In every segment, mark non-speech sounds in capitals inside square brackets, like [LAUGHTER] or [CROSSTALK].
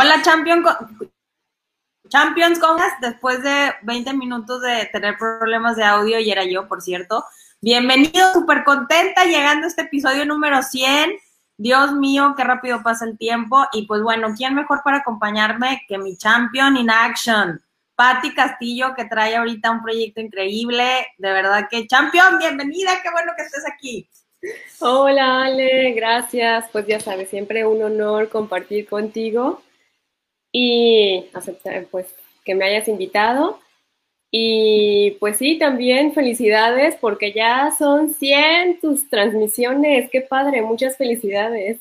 Hola, Champion. Champions, ¿cómo Después de 20 minutos de tener problemas de audio, y era yo, por cierto. Bienvenido, súper contenta llegando a este episodio número 100. Dios mío, qué rápido pasa el tiempo. Y pues bueno, ¿quién mejor para acompañarme que mi champion in action? Patti Castillo, que trae ahorita un proyecto increíble. De verdad que, champion, bienvenida, qué bueno que estés aquí. Hola Ale, gracias. Pues ya sabes, siempre un honor compartir contigo y aceptar, pues, que me hayas invitado. Y pues sí, también felicidades porque ya son 100 tus transmisiones. Qué padre, muchas felicidades.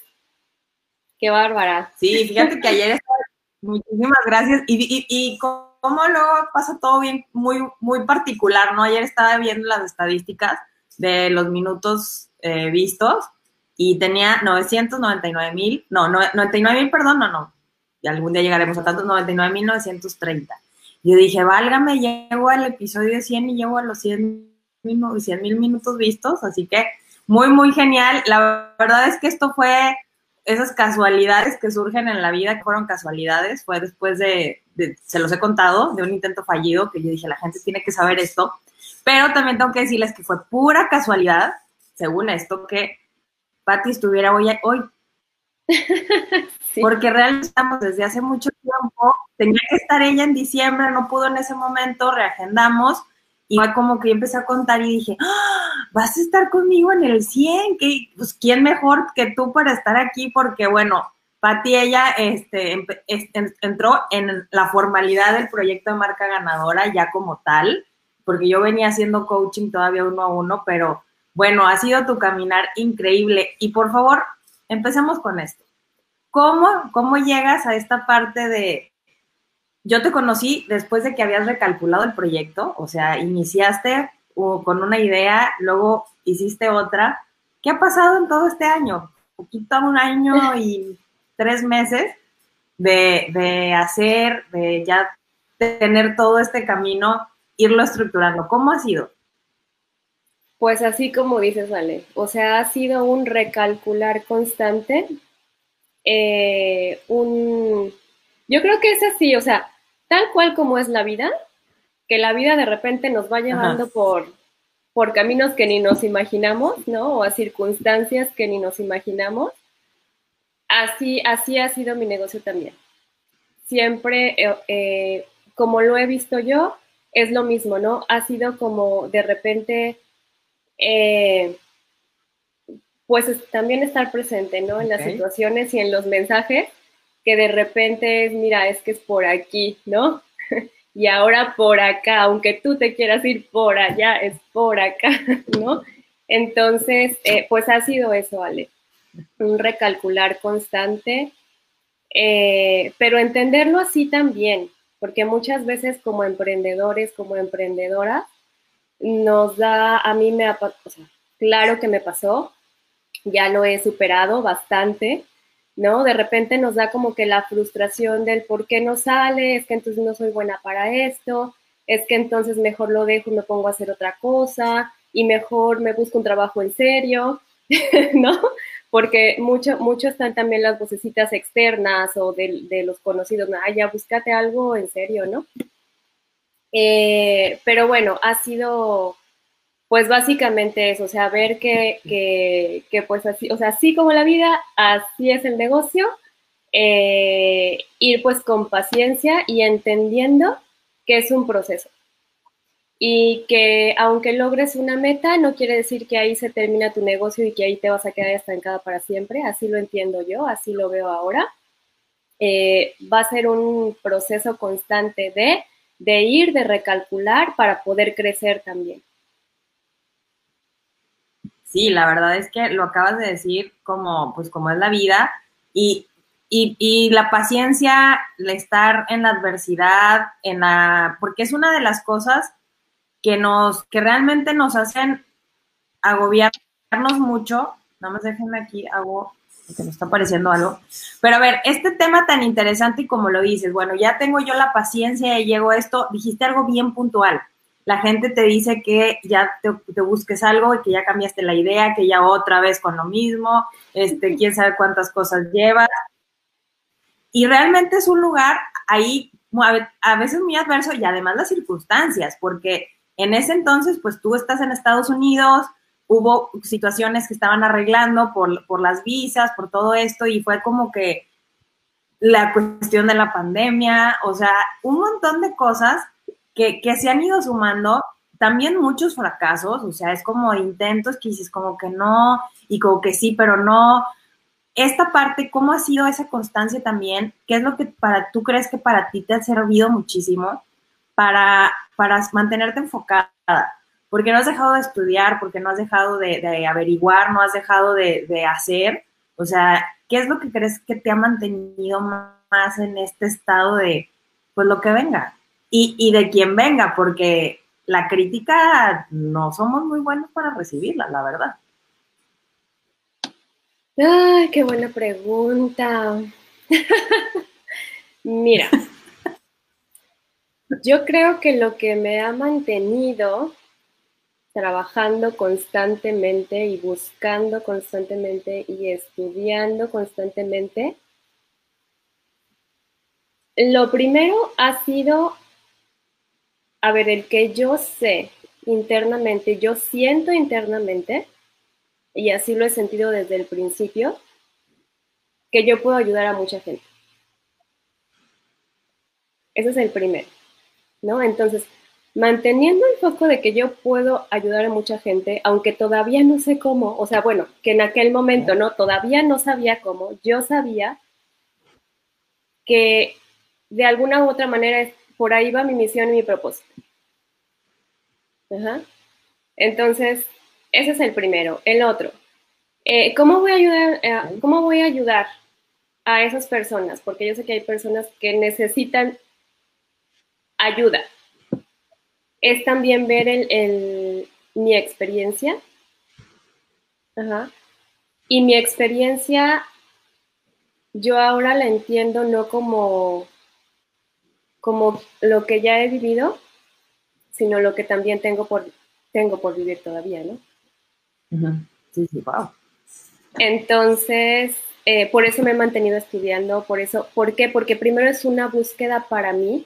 Qué bárbara. Sí, fíjate que ayer estaba, muchísimas gracias. Y, y, cómo luego pasa todo bien, muy, muy particular, ¿no? Ayer estaba viendo las estadísticas de los minutos eh, vistos y tenía 999 mil, no, 99 mil, perdón, no, no, algún día llegaremos a tantos, 99.930. Yo dije, válgame, llego al episodio 100 y llego a los 100 mil minutos vistos, así que muy, muy genial. La verdad es que esto fue esas casualidades que surgen en la vida, que fueron casualidades, fue después de, se los he contado, de un intento fallido, que yo dije, la gente tiene que saber esto, pero también tengo que decirles que fue pura casualidad, según esto, que Patti estuviera hoy, hoy [LAUGHS] Porque realmente estamos desde hace mucho tiempo, tenía que estar ella en diciembre, no pudo en ese momento, reagendamos y fue como que yo empecé a contar y dije, ¡Ah! vas a estar conmigo en el 100, ¿Qué? pues quién mejor que tú para estar aquí, porque bueno, Pati ella este, entró en la formalidad del proyecto de marca ganadora ya como tal, porque yo venía haciendo coaching todavía uno a uno, pero bueno, ha sido tu caminar increíble. Y por favor, empecemos con esto. ¿Cómo, ¿Cómo llegas a esta parte de, yo te conocí después de que habías recalculado el proyecto, o sea, iniciaste con una idea, luego hiciste otra. ¿Qué ha pasado en todo este año? Poquito un año y tres meses de, de hacer, de ya tener todo este camino, irlo estructurando. ¿Cómo ha sido? Pues así como dices, Ale, o sea, ha sido un recalcular constante eh, un... Yo creo que es así, o sea, tal cual como es la vida, que la vida de repente nos va llevando por, por caminos que ni nos imaginamos, ¿no? O a circunstancias que ni nos imaginamos. Así, así ha sido mi negocio también. Siempre, eh, eh, como lo he visto yo, es lo mismo, ¿no? Ha sido como de repente pues también estar presente, ¿no? En las situaciones y en los mensajes que de repente es, mira, es que es por aquí, ¿no? [LAUGHS] y ahora por acá, aunque tú te quieras ir por allá, es por acá, [LAUGHS] ¿no? Entonces, eh, pues ha sido eso, Ale, un recalcular constante, eh, pero entenderlo así también, porque muchas veces como emprendedores, como emprendedoras, nos da, a mí me o sea, claro que me pasó, ya lo he superado bastante, ¿no? De repente nos da como que la frustración del por qué no sale, es que entonces no soy buena para esto, es que entonces mejor lo dejo y me pongo a hacer otra cosa y mejor me busco un trabajo en serio, [LAUGHS] ¿no? Porque mucho, mucho están también las vocecitas externas o de, los conocidos, ah, ya búscate algo en serio, ¿no? Eh, pero bueno, ha sido pues básicamente eso, o sea, ver que, que, pues así, o sea, así como la vida, así es el negocio, eh, ir pues con paciencia y entendiendo que es un proceso. Y que aunque logres una meta, no quiere decir que ahí se termina tu negocio y que ahí te vas a quedar estancada para siempre, así lo entiendo yo, así lo veo ahora. Eh, va a ser un proceso constante de, de ir, de recalcular para poder crecer también. Sí, la verdad es que lo acabas de decir como, pues como es la vida y, y, la paciencia, el estar en la adversidad, en la, porque es una de las cosas que nos, que realmente nos hacen agobiarnos mucho. Nada más déjenme aquí, hago, que me está apareciendo algo. Pero a ver, este tema tan interesante y como lo dices, bueno, ya tengo yo la paciencia y llego a esto, dijiste algo bien puntual la gente te dice que ya te, busques algo y que ya cambiaste la idea, que ya otra vez con lo mismo, este, quién sabe cuántas cosas llevas. Y realmente es un lugar ahí a veces muy adverso y además las circunstancias, porque en ese entonces, pues tú estás en Estados Unidos, hubo situaciones que estaban arreglando por, por las visas, por todo esto, y fue como que la cuestión de la pandemia, o sea, un montón de cosas que, que se han ido sumando, también muchos fracasos, o sea, es como intentos que dices como que no, y como que sí, pero no. Esta parte, ¿cómo ha sido esa constancia también? ¿Qué es lo que para tú crees que para ti te ha servido muchísimo para, para mantenerte enfocada? Porque no has dejado de estudiar, porque no has dejado de, averiguar, no has dejado de, hacer. O sea, ¿qué es lo que crees que te ha mantenido más en este estado de, pues lo que venga? Y, y de quien venga, porque la crítica no somos muy buenos para recibirla, la verdad. Ay, qué buena pregunta. [LAUGHS] Mira, [LAUGHS] yo creo que lo que me ha mantenido trabajando constantemente y buscando constantemente y estudiando constantemente, lo primero ha sido, a ver, el que yo sé internamente, yo siento internamente, y así lo he sentido desde el principio, que yo puedo ayudar a mucha gente. Ese es el primero, ¿no? Entonces, manteniendo el foco de que yo puedo ayudar a mucha gente, aunque todavía no sé cómo, o sea, bueno, que en aquel momento, ¿no? Todavía no sabía cómo, yo sabía que de alguna u otra manera por ahí va mi misión y mi propósito. Ajá. Entonces, ese es el primero. El otro, eh, ¿cómo, voy a eh, ¿cómo voy a ayudar a esas personas? Porque yo sé que hay personas que necesitan ayuda es también ver el, mi experiencia. Y mi experiencia, yo ahora la entiendo no como, como lo que ya he vivido, sino lo que también tengo por, tengo por vivir todavía, ¿no? Sí, sí, wow. Entonces, eh, por eso me he mantenido estudiando, por eso, ¿por qué? Porque primero es una búsqueda para mí,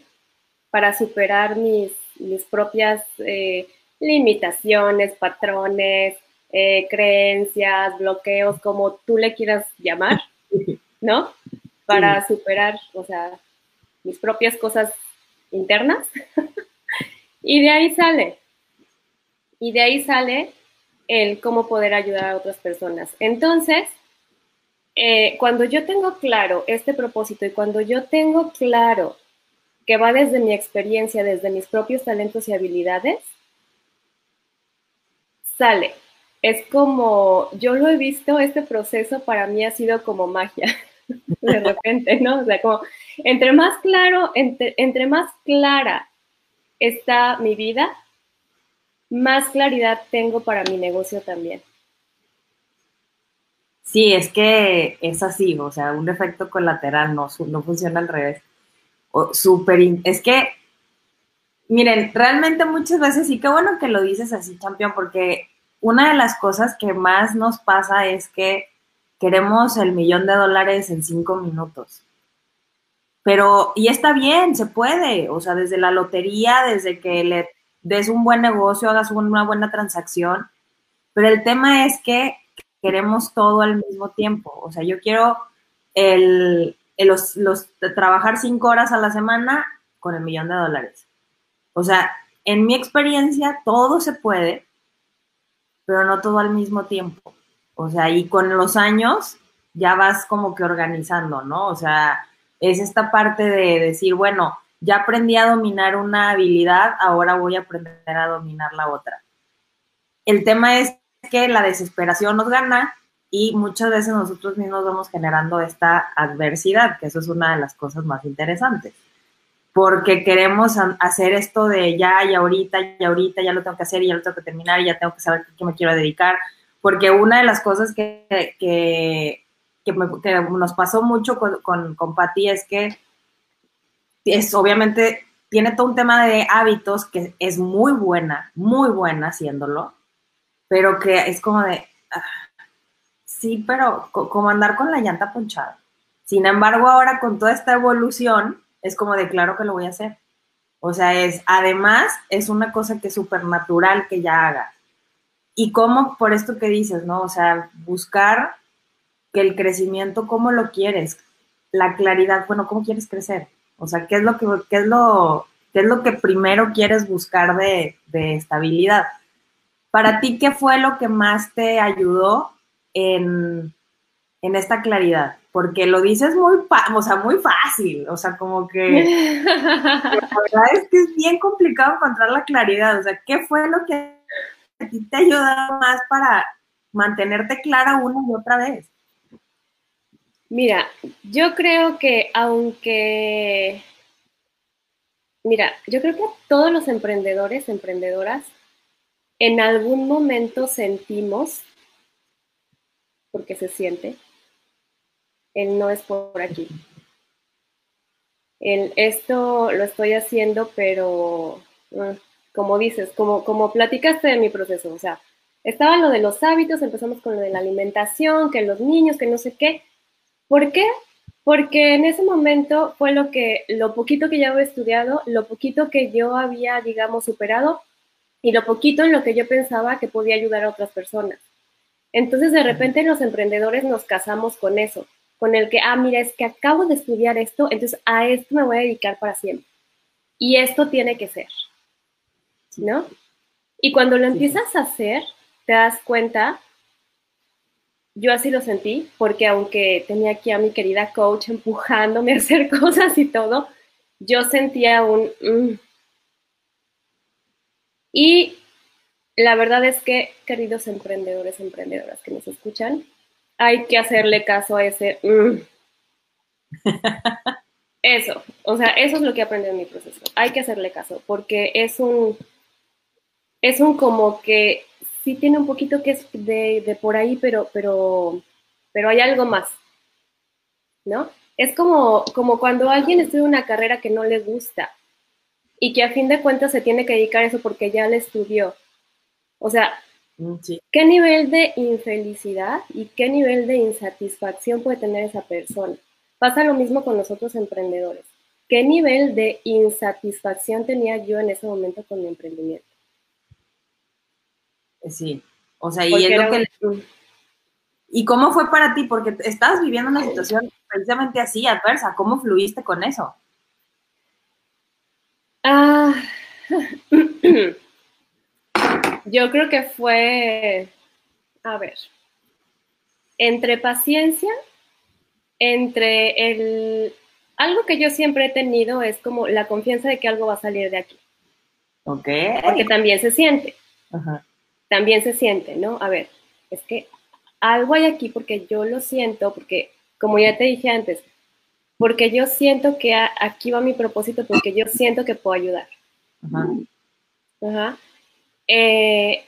para superar mis mis propias eh, limitaciones, patrones, eh, creencias, bloqueos, como tú le quieras llamar, [LAUGHS] ¿no? Para superar, o sea, mis propias cosas internas. [LAUGHS] y de ahí sale. Y de ahí sale el cómo poder ayudar a otras personas. Entonces, eh, cuando yo tengo claro este propósito y cuando yo tengo claro que va desde mi experiencia, desde mis propios talentos y habilidades, sale. Es como, yo lo he visto, este proceso para mí ha sido como magia, [LAUGHS] de repente, ¿no? O sea, como, entre más claro, entre, entre más clara está mi vida, más claridad tengo para mi negocio también. Sí, es que es así, o sea, un efecto colateral no, no funciona al revés súper, es que, miren, realmente muchas veces, y qué bueno que lo dices así, campeón, porque una de las cosas que más nos pasa es que queremos el millón de dólares en cinco minutos. Pero, y está bien, se puede, o sea, desde la lotería, desde que le des un buen negocio, hagas una buena transacción, pero el tema es que queremos todo al mismo tiempo. O sea, yo quiero el, los, los trabajar cinco horas a la semana con el millón de dólares. O sea, en mi experiencia todo se puede, pero no todo al mismo tiempo. O sea, y con los años ya vas como que organizando, ¿no? O sea, es esta parte de decir, bueno, ya aprendí a dominar una habilidad, ahora voy a aprender a dominar la otra. El tema es que la desesperación nos gana y muchas veces nosotros mismos vamos generando esta adversidad, que eso es una de las cosas más interesantes, porque queremos hacer esto de ya y ahorita, y ahorita, ya lo tengo que hacer, y ya lo tengo que terminar, y ya tengo que saber qué me quiero dedicar, porque una de las cosas que, que, que, nos pasó mucho con, con, con Patti es que es obviamente tiene todo un tema de hábitos que es muy buena, muy buena haciéndolo, pero que es como de, ah, Sí, pero como andar con la llanta ponchada. Sin embargo, ahora con toda esta evolución, es como de claro que lo voy a hacer. O sea, es, además, es una cosa que es súper natural que ya haga. Y cómo, por esto que dices, ¿no? O sea, buscar que el crecimiento, ¿cómo lo quieres? La claridad, bueno, ¿cómo quieres crecer? O sea, ¿qué es lo que, es lo, qué es lo que primero quieres buscar de, de estabilidad? Para ti, ¿qué fue lo que más te ayudó en, en esta claridad? porque lo dices muy, o sea, muy fácil, o sea, como que [LAUGHS] la verdad es que es bien complicado encontrar la claridad, o sea, ¿qué fue lo que a ti te ayudó más para mantenerte clara una y otra vez? Mira, yo creo que aunque, mira, yo creo que todos los emprendedores, emprendedoras, en algún momento sentimos, porque se siente, el no es por aquí. El, esto lo estoy haciendo, pero ah, como dices, como, como platicaste de mi proceso, o sea, estaba lo de los hábitos, empezamos con lo de la alimentación, que los niños, que no sé qué. ¿Por qué? Porque en ese momento fue lo que, lo poquito que ya había estudiado, lo poquito que yo había, digamos, superado y lo poquito en lo que yo pensaba que podía ayudar a otras personas. Entonces, de repente, los emprendedores nos casamos con eso con el que, ah, mira, es que acabo de estudiar esto, entonces a esto me voy a dedicar para siempre. Y esto tiene que ser, ¿no? Y cuando lo empiezas a hacer, te das cuenta, yo así lo sentí, porque aunque tenía aquí a mi querida coach empujándome a hacer [LAUGHS] cosas y todo, yo sentía un... Mm". Y la verdad es que, queridos emprendedores, emprendedoras que nos escuchan, hay que hacerle caso a ese... Mm. [LAUGHS] Eso, o sea, eso es lo que aprendí en mi proceso. Hay que hacerle caso, porque es un, es un como que sí tiene un poquito que es de, por ahí, pero, pero, pero hay algo más, ¿no? Es como, como cuando alguien estudia una carrera que no le gusta y que a fin de cuentas se tiene que dedicar a eso porque ya le estudió. O sea, Mm, ¿Qué nivel de infelicidad y qué nivel de insatisfacción puede tener esa persona? Pasa lo mismo con nosotros emprendedores. ¿Qué nivel de insatisfacción tenía yo en ese momento con mi emprendimiento? Sí, o sea, y es lo que... ¿Y cómo fue para ti? Porque estabas viviendo una situación precisamente así, adversa. ¿Cómo fluiste con eso? Ah, [LAUGHS] Yo creo que fue, a ver, entre paciencia, entre el... Algo que yo siempre he tenido es como la confianza de que algo va a salir de aquí. Ok. Porque también se siente. Ajá. También se siente, ¿no? A ver, es que algo hay aquí porque yo lo siento, porque como ya te dije antes, porque yo siento que aquí va mi propósito, porque yo siento que puedo ayudar. Ajá. Ajá. Eh,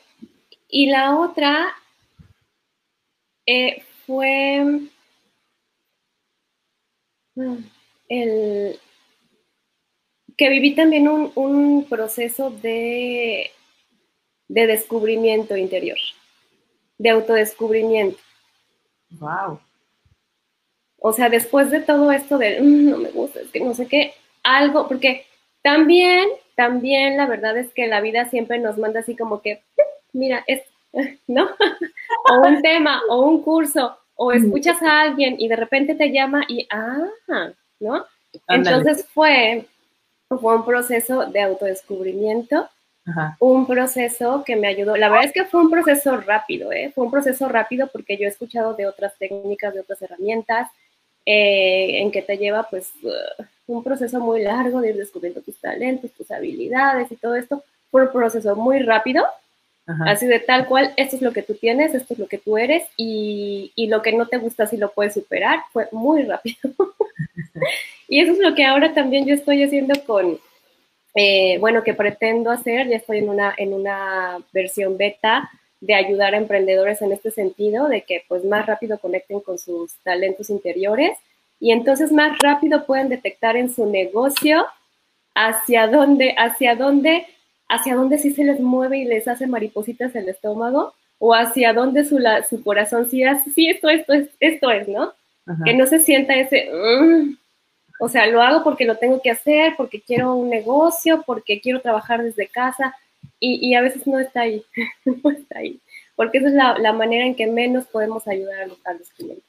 y la otra eh, fue mm, el que viví también un, proceso de, de, descubrimiento interior, de autodescubrimiento. Wow. O sea, después de todo esto de mm, no me gusta, es que no sé qué, algo, porque también también la verdad es que la vida siempre nos manda así como que, mira, es, [LAUGHS] ¿no? [LAUGHS] o un tema, o un curso, o escuchas a alguien y de repente te llama y, ah, ¿no? Entonces fue, fue un proceso de autodescubrimiento, un proceso que me ayudó. La verdad es que fue un proceso rápido, ¿eh? Fue un proceso rápido porque yo he escuchado de otras técnicas, de otras herramientas, eh, en que te lleva pues uh, un proceso muy largo de ir descubriendo tus talentos, tus habilidades y todo esto. Fue un proceso muy rápido, así de tal cual, esto es lo que tú tienes, esto es lo que tú eres y, y lo que no te gusta si lo puedes superar. Fue muy rápido. [LAUGHS] y eso es lo que ahora también yo estoy haciendo con, eh, bueno, que pretendo hacer, ya estoy en una, en una versión beta de ayudar a emprendedores en este sentido, de que pues más rápido conecten con sus talentos interiores y entonces más rápido pueden detectar en su negocio hacia dónde, hacia dónde, hacia dónde sí se les mueve y les hace maripositas el estómago o hacia dónde su, su corazón sí hace, sí, esto, esto es, esto es, ¿no? que no se sienta ese, mm". o sea, lo hago porque lo tengo que hacer, porque quiero un negocio, porque quiero trabajar desde casa y, a veces no está ahí, [LAUGHS] no está ahí, porque esa es la, manera en que menos podemos ayudar a los, clientes,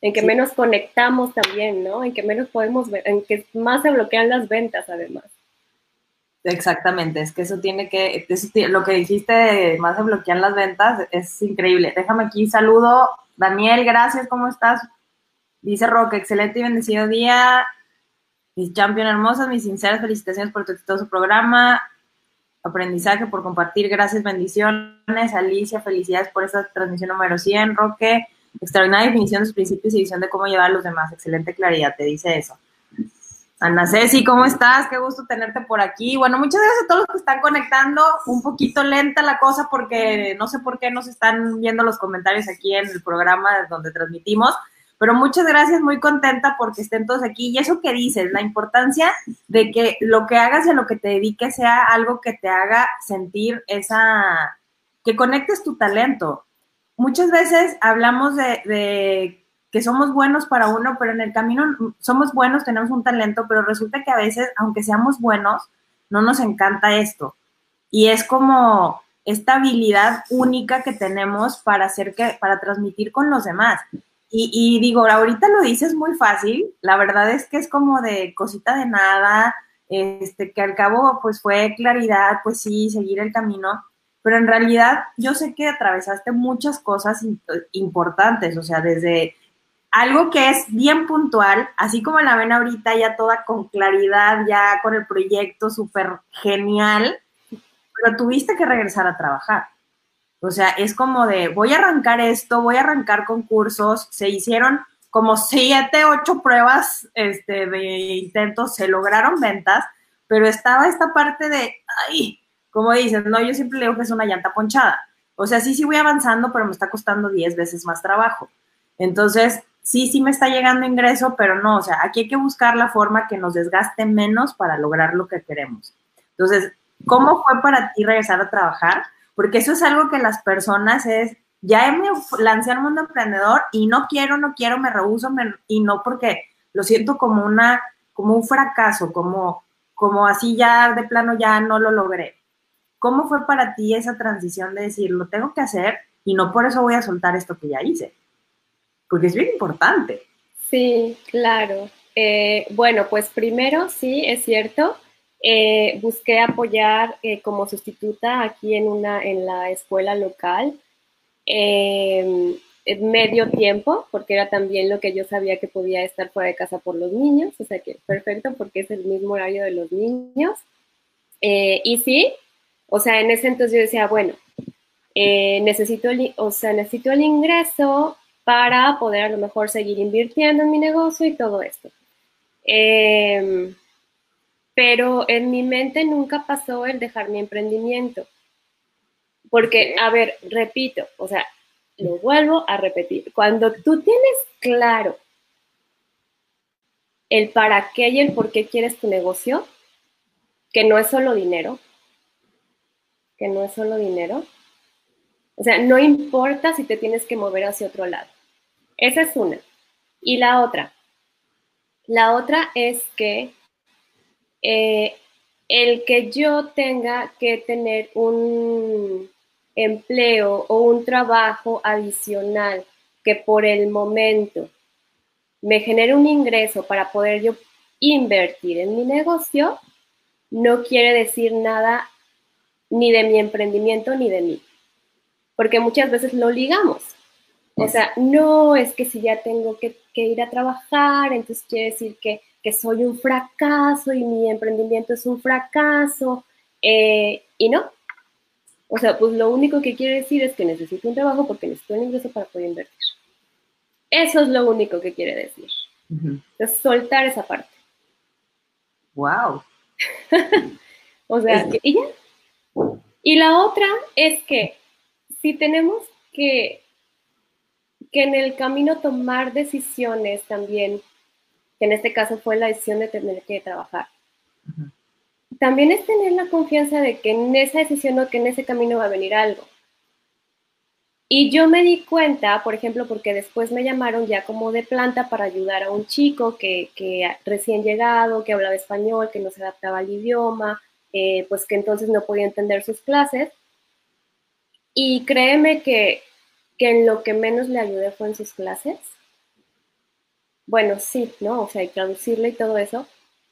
en que menos conectamos también, ¿no? En que menos podemos ver, en que más se bloquean las ventas además. Exactamente, es que eso tiene que, lo que dijiste, más se bloquean las ventas, es increíble. Déjame aquí, saludo. Daniel, gracias, ¿cómo estás? Dice Roque, excelente y bendecido día. Mis champion hermosas, mis sinceras felicitaciones por tu exitoso programa. Aprendizaje por compartir, gracias, bendiciones. Alicia, felicidades por esta transmisión número 100. Roque, extraordinaria definición de sus principios y visión de cómo llevar a los demás. Excelente claridad, te dice eso. Ana Ceci, ¿cómo estás? Qué gusto tenerte por aquí. Bueno, muchas gracias a todos los que están conectando. Un poquito lenta la cosa porque no sé por qué nos están viendo los comentarios aquí en el programa donde transmitimos. Pero muchas gracias, muy contenta porque estén todos aquí. Y eso que dices, la importancia de que lo que hagas y a lo que te dediques sea algo que te haga sentir esa, que conectes tu talento. Muchas veces hablamos de que somos buenos para uno, pero en el camino somos buenos, tenemos un talento, pero resulta que a veces, aunque seamos buenos, no nos encanta esto. Y es como esta habilidad única que tenemos para hacer que, para transmitir con los demás. Y, digo, ahorita lo dices muy fácil, la verdad es que es como de cosita de nada, este, que al cabo pues fue claridad, pues sí, seguir el camino, pero en realidad yo sé que atravesaste muchas cosas importantes, o sea, desde algo que es bien puntual, así como la ven ahorita ya toda con claridad, ya con el proyecto súper genial, pero tuviste que regresar a trabajar. O sea, es como de, voy a arrancar esto, voy a arrancar concursos, se hicieron como siete, ocho pruebas este, de intentos, se lograron ventas, pero estaba esta parte de, ay, como dicen, no, yo siempre le digo que es una llanta ponchada. O sea, sí, sí voy avanzando, pero me está costando diez veces más trabajo. Entonces, sí, sí me está llegando ingreso, pero no, o sea, aquí hay que buscar la forma que nos desgaste menos para lograr lo que queremos. Entonces, ¿cómo fue para ti regresar a trabajar? Porque eso es algo que las personas es, ya me lancé al mundo emprendedor y no quiero, no quiero, me rehuso, y no porque lo siento como una, como un fracaso, como, como así ya de plano ya no lo logré. ¿Cómo fue para ti esa transición de decir, lo tengo que hacer y no por eso voy a soltar esto que ya hice? porque es bien importante. Sí, claro. Eh, bueno, pues primero sí, es cierto. Eh, busqué apoyar eh, como sustituta aquí en, una, en la escuela local medio tiempo, porque era también lo que yo sabía que podía estar fuera de casa por los niños, o sea que perfecto porque es el mismo horario de los niños. y sí, o sea, en ese entonces yo decía, bueno, necesito, o sea, necesito el ingreso para poder a lo mejor seguir invirtiendo en mi negocio y todo esto. Em, pero en mi mente nunca pasó el dejar mi emprendimiento. Porque, a ver, repito, o sea, lo vuelvo a repetir. Cuando tú tienes claro el para qué y el por qué quieres tu negocio, que no es solo dinero, que no es solo dinero, o sea, no importa si te tienes que mover hacia otro lado. Esa es una. Y la otra. La otra es que eh, el que yo tenga que tener un empleo o un trabajo adicional que por el momento me genere un ingreso para poder yo invertir en mi negocio, no quiere decir nada ni de mi emprendimiento ni de mí porque muchas veces lo ligamos. O sea, no es que si ya tengo que, ir a trabajar, entonces quiere decir que, soy un fracaso y mi emprendimiento es un fracaso. Eh, y no. O sea, pues lo único que quiere decir es que necesito un trabajo porque necesito un ingreso para poder invertir. Eso es lo único que quiere decir. Es soltar esa parte. Wow. [LAUGHS] o sea, y ya. Y la otra es que si tenemos que, que en el camino tomar decisiones también, que en este caso fue la decisión de tener que trabajar, también es tener la confianza de que en esa decisión o que en ese camino va a venir algo. Y yo me di cuenta, por ejemplo, porque después me llamaron ya como de planta para ayudar a un chico que, que recién llegado, que hablaba español, que no se adaptaba al idioma, eh, pues que entonces no podía entender sus clases. Y créeme que, que en lo que menos le ayudé fue en sus clases. Bueno, sí, ¿no? O sea, y traducirle y todo eso.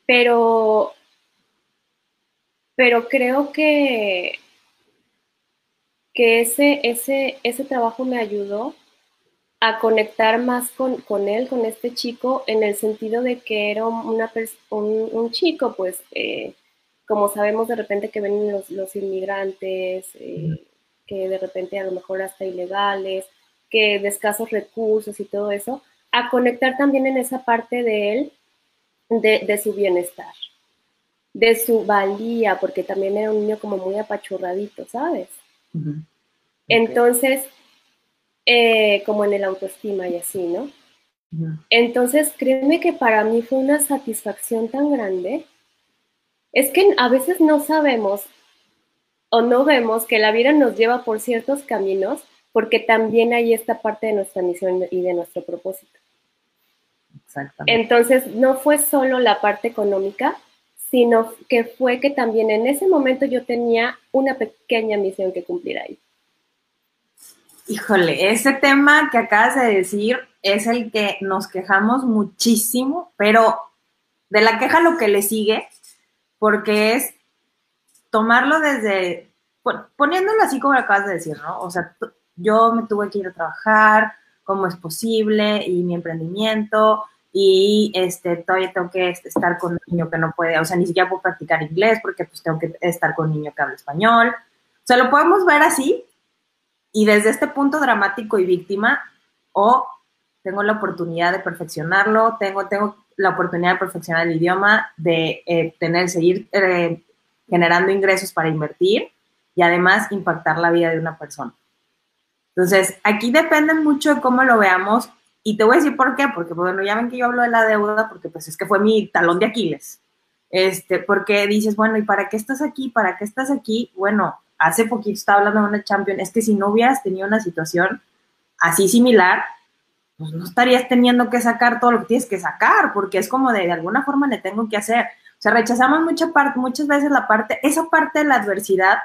Pero, pero creo que que ese, ese, ese trabajo me ayudó a conectar más con, con, él, con este chico, en el sentido de que era un, un, chico, pues, eh, como sabemos de repente que ven los, los inmigrantes, eh, que de repente a lo mejor hasta ilegales, que de escasos recursos y todo eso, a conectar también en esa parte de él, de, de su bienestar, de su valía, porque también era un niño como muy apachurradito, ¿sabes? Entonces, eh, como en el autoestima y así, ¿no? Entonces, créeme que para mí fue una satisfacción tan grande. Es que a veces no sabemos o no vemos que la vida nos lleva por ciertos caminos porque también hay esta parte de nuestra misión y de nuestro propósito. Exactamente. Entonces, no fue solo la parte económica, sino que fue que también en ese momento yo tenía una pequeña misión que cumplir ahí. Híjole, ese tema que acabas de decir es el que nos quejamos muchísimo, pero de la queja lo que le sigue, porque es tomarlo desde, poniéndolo así como acabas de decir, ¿no? O sea, yo me tuve que ir a trabajar, cómo es posible, y mi emprendimiento, y este, todavía tengo que estar con un niño que no puede, o sea, ni siquiera puedo practicar inglés porque pues tengo que estar con un niño que habla español. O sea, lo podemos ver así y desde este punto dramático y víctima o tengo la oportunidad de perfeccionarlo, tengo, tengo la oportunidad de perfeccionar el idioma, de eh, tener, seguir eh, generando ingresos para invertir y además impactar la vida de una persona. Entonces, aquí depende mucho de cómo lo veamos y te voy a decir por qué, porque bueno, ya ven que yo hablo de la deuda, porque pues es que fue mi talón de Aquiles. Este, porque dices, bueno, ¿y para qué estás aquí? ¿Para qué estás aquí? Bueno, hace poquito estaba hablando de una champion, es que si no hubieras tenido una situación así similar, pues no estarías teniendo que sacar todo lo que tienes que sacar, porque es como de, de alguna forma le tengo que hacer. O sea, rechazamos mucha parte, muchas veces la parte, esa parte de la adversidad,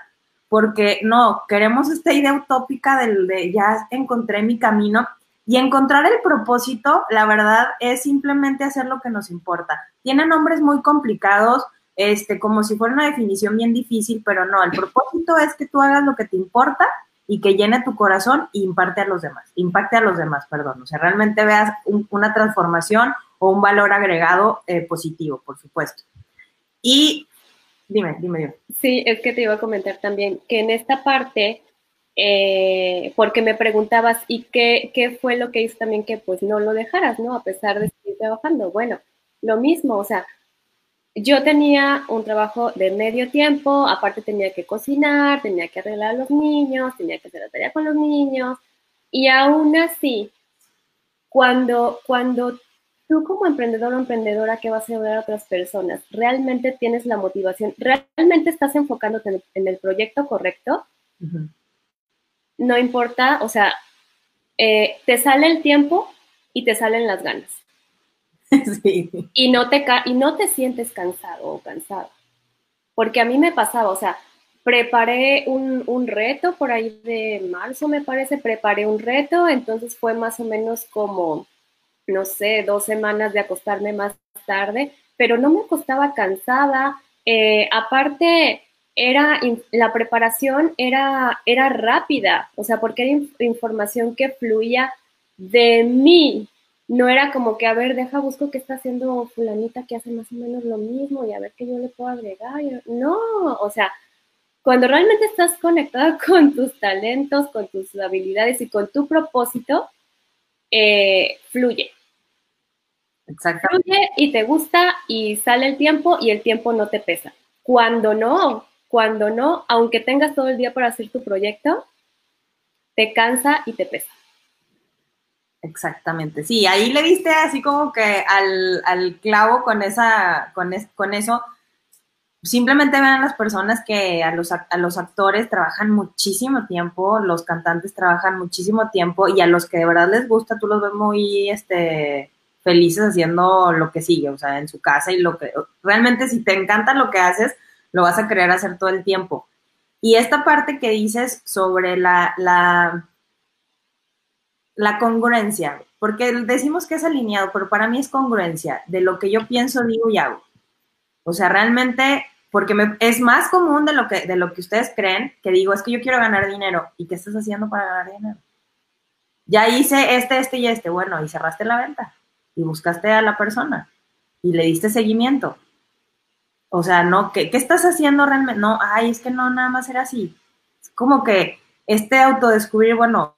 porque no, queremos esta idea utópica del de ya encontré mi camino y encontrar el propósito, la verdad, es simplemente hacer lo que nos importa. Tiene nombres muy complicados, este, como si fuera una definición bien difícil, pero no, el propósito es que tú hagas lo que te importa y que llene tu corazón e imparte a los demás, impacte a los demás, perdón, o sea, realmente veas una transformación o un valor agregado eh, positivo, por supuesto. Y dime, dime, dime. Sí, es que te iba a comentar también que en esta parte eh, porque me preguntabas, ¿y qué, qué, fue lo que hizo también que pues no lo dejaras, ¿no? A pesar de seguir trabajando. Bueno, lo mismo, o sea, yo tenía un trabajo de medio tiempo, aparte tenía que cocinar, tenía que arreglar a los niños, tenía que hacer la tarea con los niños, y aún así, cuando, cuando tú como emprendedor o emprendedora que vas a ayudar a otras personas, realmente tienes la motivación, realmente estás enfocándote en el, proyecto correcto, no importa, o sea, eh, te sale el tiempo y te salen las ganas. [LAUGHS] Y no te, y no te sientes cansado o cansado. Porque a mí me pasaba, o sea, preparé un, un, reto por ahí de marzo, me parece, preparé un reto, entonces fue más o menos como, no sé, dos semanas de acostarme más tarde, pero no me acostaba cansada. Eh, aparte, era la preparación era, era rápida, o sea, porque era información que fluía de mí. No era como que, a ver, deja, busco qué está haciendo fulanita que hace más o menos lo mismo y a ver qué yo le puedo agregar. No, o sea, cuando realmente estás conectada [LAUGHS] con tus talentos, con tus habilidades y con tu propósito, eh, fluye. Exactamente. Fluye y te gusta y sale el tiempo y el tiempo no te pesa. Cuando no, cuando no, aunque tengas todo el día para hacer tu proyecto, te cansa y te pesa. Exactamente, sí, ahí le diste así como que al, clavo con, esa, con, con eso. simplemente vean las personas que a los, a los actores trabajan muchísimo tiempo, los cantantes trabajan muchísimo tiempo y a los que de verdad les gusta, tú los ves muy este, felices haciendo lo que sigue, o sea, en su casa y lo que realmente si te encanta lo que haces, lo vas a querer hacer todo el tiempo. Y esta parte que dices sobre la, la, la congruencia, porque decimos que es alineado, pero para mí es congruencia de lo que yo pienso, digo y hago. O sea, realmente, porque me, es más común de lo, que, de lo que ustedes creen, que digo, es que yo quiero ganar dinero. ¿Y qué estás haciendo para ganar dinero? Ya hice este, este y este. Bueno, y cerraste la venta. Y buscaste a la persona. Y le diste seguimiento. O sea, no, ¿qué, qué estás haciendo realmente? No, ay, es que no, nada más era así. Es como que este autodescubrir, bueno,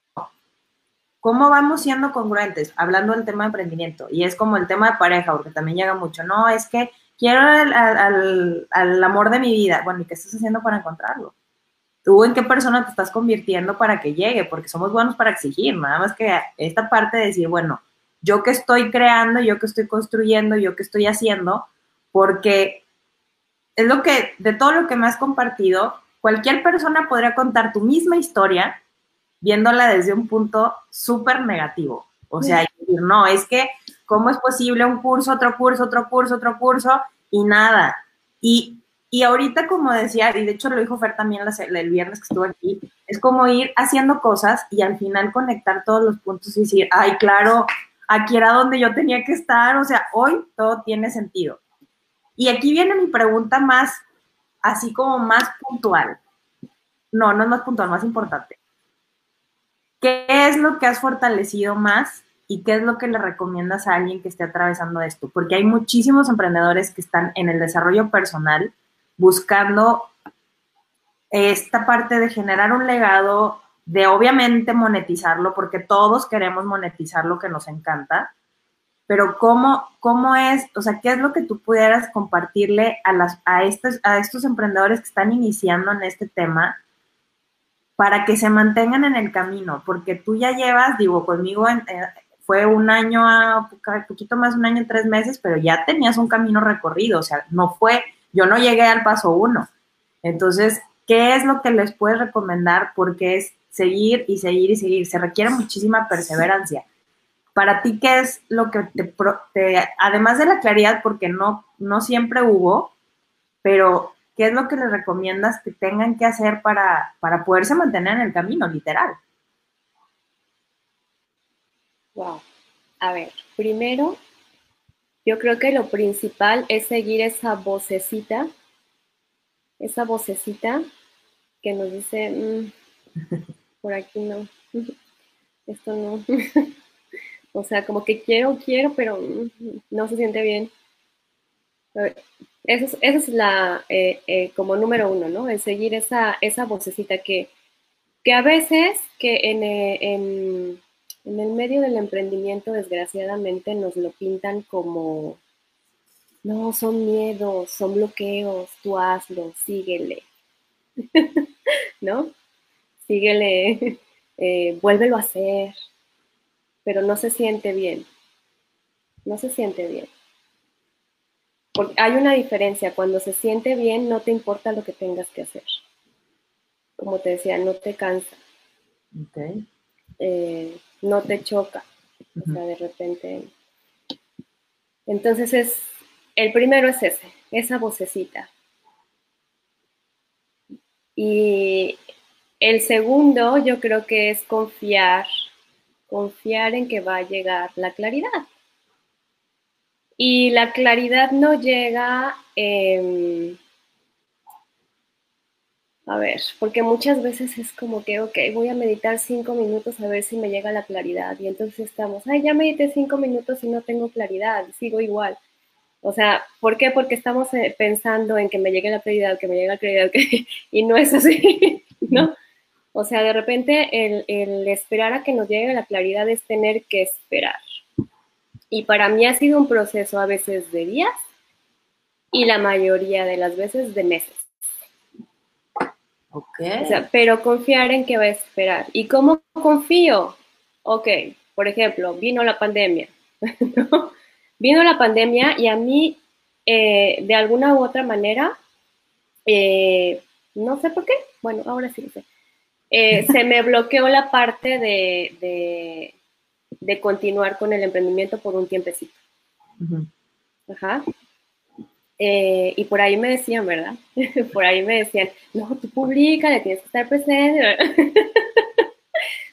¿cómo vamos siendo congruentes? Hablando del tema de emprendimiento. Y es como el tema de pareja, porque también llega mucho. No, es que quiero al, amor de mi vida. Bueno, ¿y qué estás haciendo para encontrarlo? ¿Tú en qué persona te estás convirtiendo para que llegue? Porque somos buenos para exigir, nada más que esta parte de decir, bueno, yo que estoy creando, yo que estoy construyendo, yo que estoy haciendo, porque es lo que, de todo lo que me has compartido, cualquier persona podría contar tu misma historia viéndola desde un punto súper negativo. O sea, decir, no, es que ¿Cómo es posible un curso, otro curso, otro curso, otro curso y nada? Y, y ahorita, como decía, y de hecho lo dijo Fer también el viernes que estuvo aquí, es como ir haciendo cosas y al final conectar todos los puntos y decir, ay, claro, aquí era donde yo tenía que estar, o sea, hoy todo tiene sentido. Y aquí viene mi pregunta más, así como más puntual. No, no es más puntual, más importante. ¿Qué es lo que has fortalecido más y qué es lo que le recomiendas a alguien que esté atravesando esto, porque hay muchísimos emprendedores que están en el desarrollo personal buscando esta parte de generar un legado, de obviamente monetizarlo, porque todos queremos monetizar lo que nos encanta, pero cómo, cómo es, o sea, qué es lo que tú pudieras compartirle a, las, a, estos, a estos emprendedores que están iniciando en este tema para que se mantengan en el camino, porque tú ya llevas, digo, conmigo en, eh, fue un año, a poquito más un año tres meses, pero ya tenías un camino recorrido, o sea, no fue, yo no llegué al paso uno. Entonces, ¿qué es lo que les puedes recomendar? Porque es seguir y seguir y seguir, se requiere muchísima perseverancia. Para ti, ¿qué es lo que te, además de la claridad, porque no, no siempre hubo, pero ¿qué es lo que les recomiendas que tengan que hacer para, para poderse mantener en el camino, literal? Wow. A ver, primero, yo creo que lo principal es seguir esa vocecita, esa vocecita que nos dice, mm, [LAUGHS] por aquí no, [LAUGHS] esto no. [LAUGHS] o sea, como que quiero, quiero, pero mm, no se siente bien. Eso es, es la, eh, eh, como número uno, ¿no? El seguir esa, esa vocecita que, que a veces que en, eh, en en el medio del emprendimiento, desgraciadamente, nos lo pintan como, no, son miedos, son bloqueos, tú hazlo, síguele, [LAUGHS] ¿no? Síguele, vuélvelo a hacer, pero no se siente bien, no se siente bien. Porque hay una diferencia, cuando se siente bien no te importa lo que tengas que hacer. Como te decía, no te cansa. Okay. Eh, no te choca. O sea, de repente. Entonces es, el primero es ese, esa vocecita. Y el segundo yo creo que es confiar, confiar en que va a llegar la claridad. Y la claridad no llega en a ver, porque muchas veces es como que, ok, voy a meditar cinco minutos a ver si me llega la claridad. Y entonces estamos, ay, ya medité cinco minutos y no tengo claridad, sigo igual. O sea, ¿por qué? Porque estamos eh, pensando en que me llegue la claridad, que me llegue la claridad, [LAUGHS] y no es así, [LAUGHS] ¿no? O sea, de repente el, el esperar a que nos llegue la claridad es tener que esperar. Y para mí ha sido un proceso a veces de días y la mayoría de las veces de meses. O sea, pero confiar en que va a esperar. ¿Y cómo confío? Ok, por ejemplo, vino la pandemia. [LAUGHS] Vino la pandemia y a mí, eh, de alguna u otra manera, eh, no sé por qué, bueno, ahora sí lo sé, eh, [LAUGHS] se me bloqueó la parte de, de, continuar con el emprendimiento por un tiempecito. Ajá. Eh, y por ahí me decían, ¿verdad? [LAUGHS] por ahí me decían, no, tú publica, le tienes que estar presente. [LAUGHS]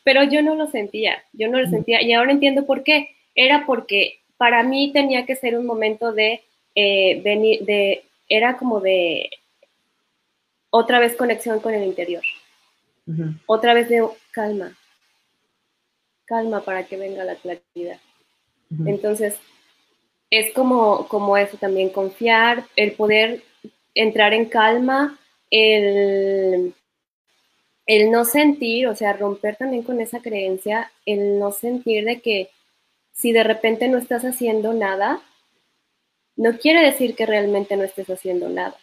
Pero yo no lo sentía, yo no lo sentía. Y ahora entiendo por qué. Era porque para mí tenía que ser un momento de eh, venir, de, era como de otra vez conexión con el interior. Otra vez de calma, calma para que venga la claridad. Entonces, es como, como eso también, confiar, el poder entrar en calma, el, el no sentir, o sea, romper también con esa creencia, el no sentir de que si de repente no estás haciendo nada, no quiere decir que realmente no estés haciendo nada.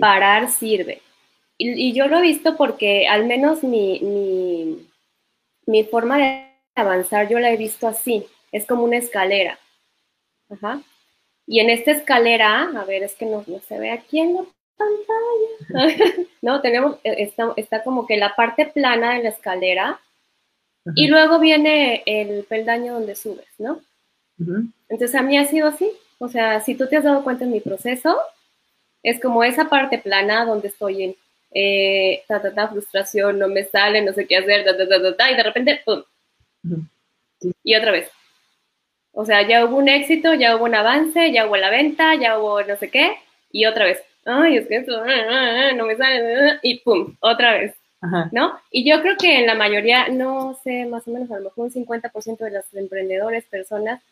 Parar sirve. Y, yo lo he visto porque al menos mi, mi, forma de avanzar yo la he visto así. Es como una escalera. Ajá. Y en esta escalera, a ver, es que no, se ve aquí en la pantalla. [LAUGHS] no, tenemos, eh, está, como que la parte plana de la escalera y luego viene el peldaño donde subes, ¿no? Entonces a mí ha sido así. O sea, si tú te has dado cuenta en mi proceso, es como esa parte plana donde estoy en eh, ta, ta, ta, frustración, no me sale, no sé qué hacer, ta, ta, ta, ta, y de repente, ¡pum! Y otra vez. O sea, ya hubo un éxito, ya hubo un avance, ya hubo la venta, ya hubo no sé qué, y otra vez. Ay, es que esto ah, ah, ah, no me sale, y ¡pum! Otra vez. ¿No? Y yo creo que en la mayoría, no sé, más o menos a lo mejor un 50% de los emprendedores, personas,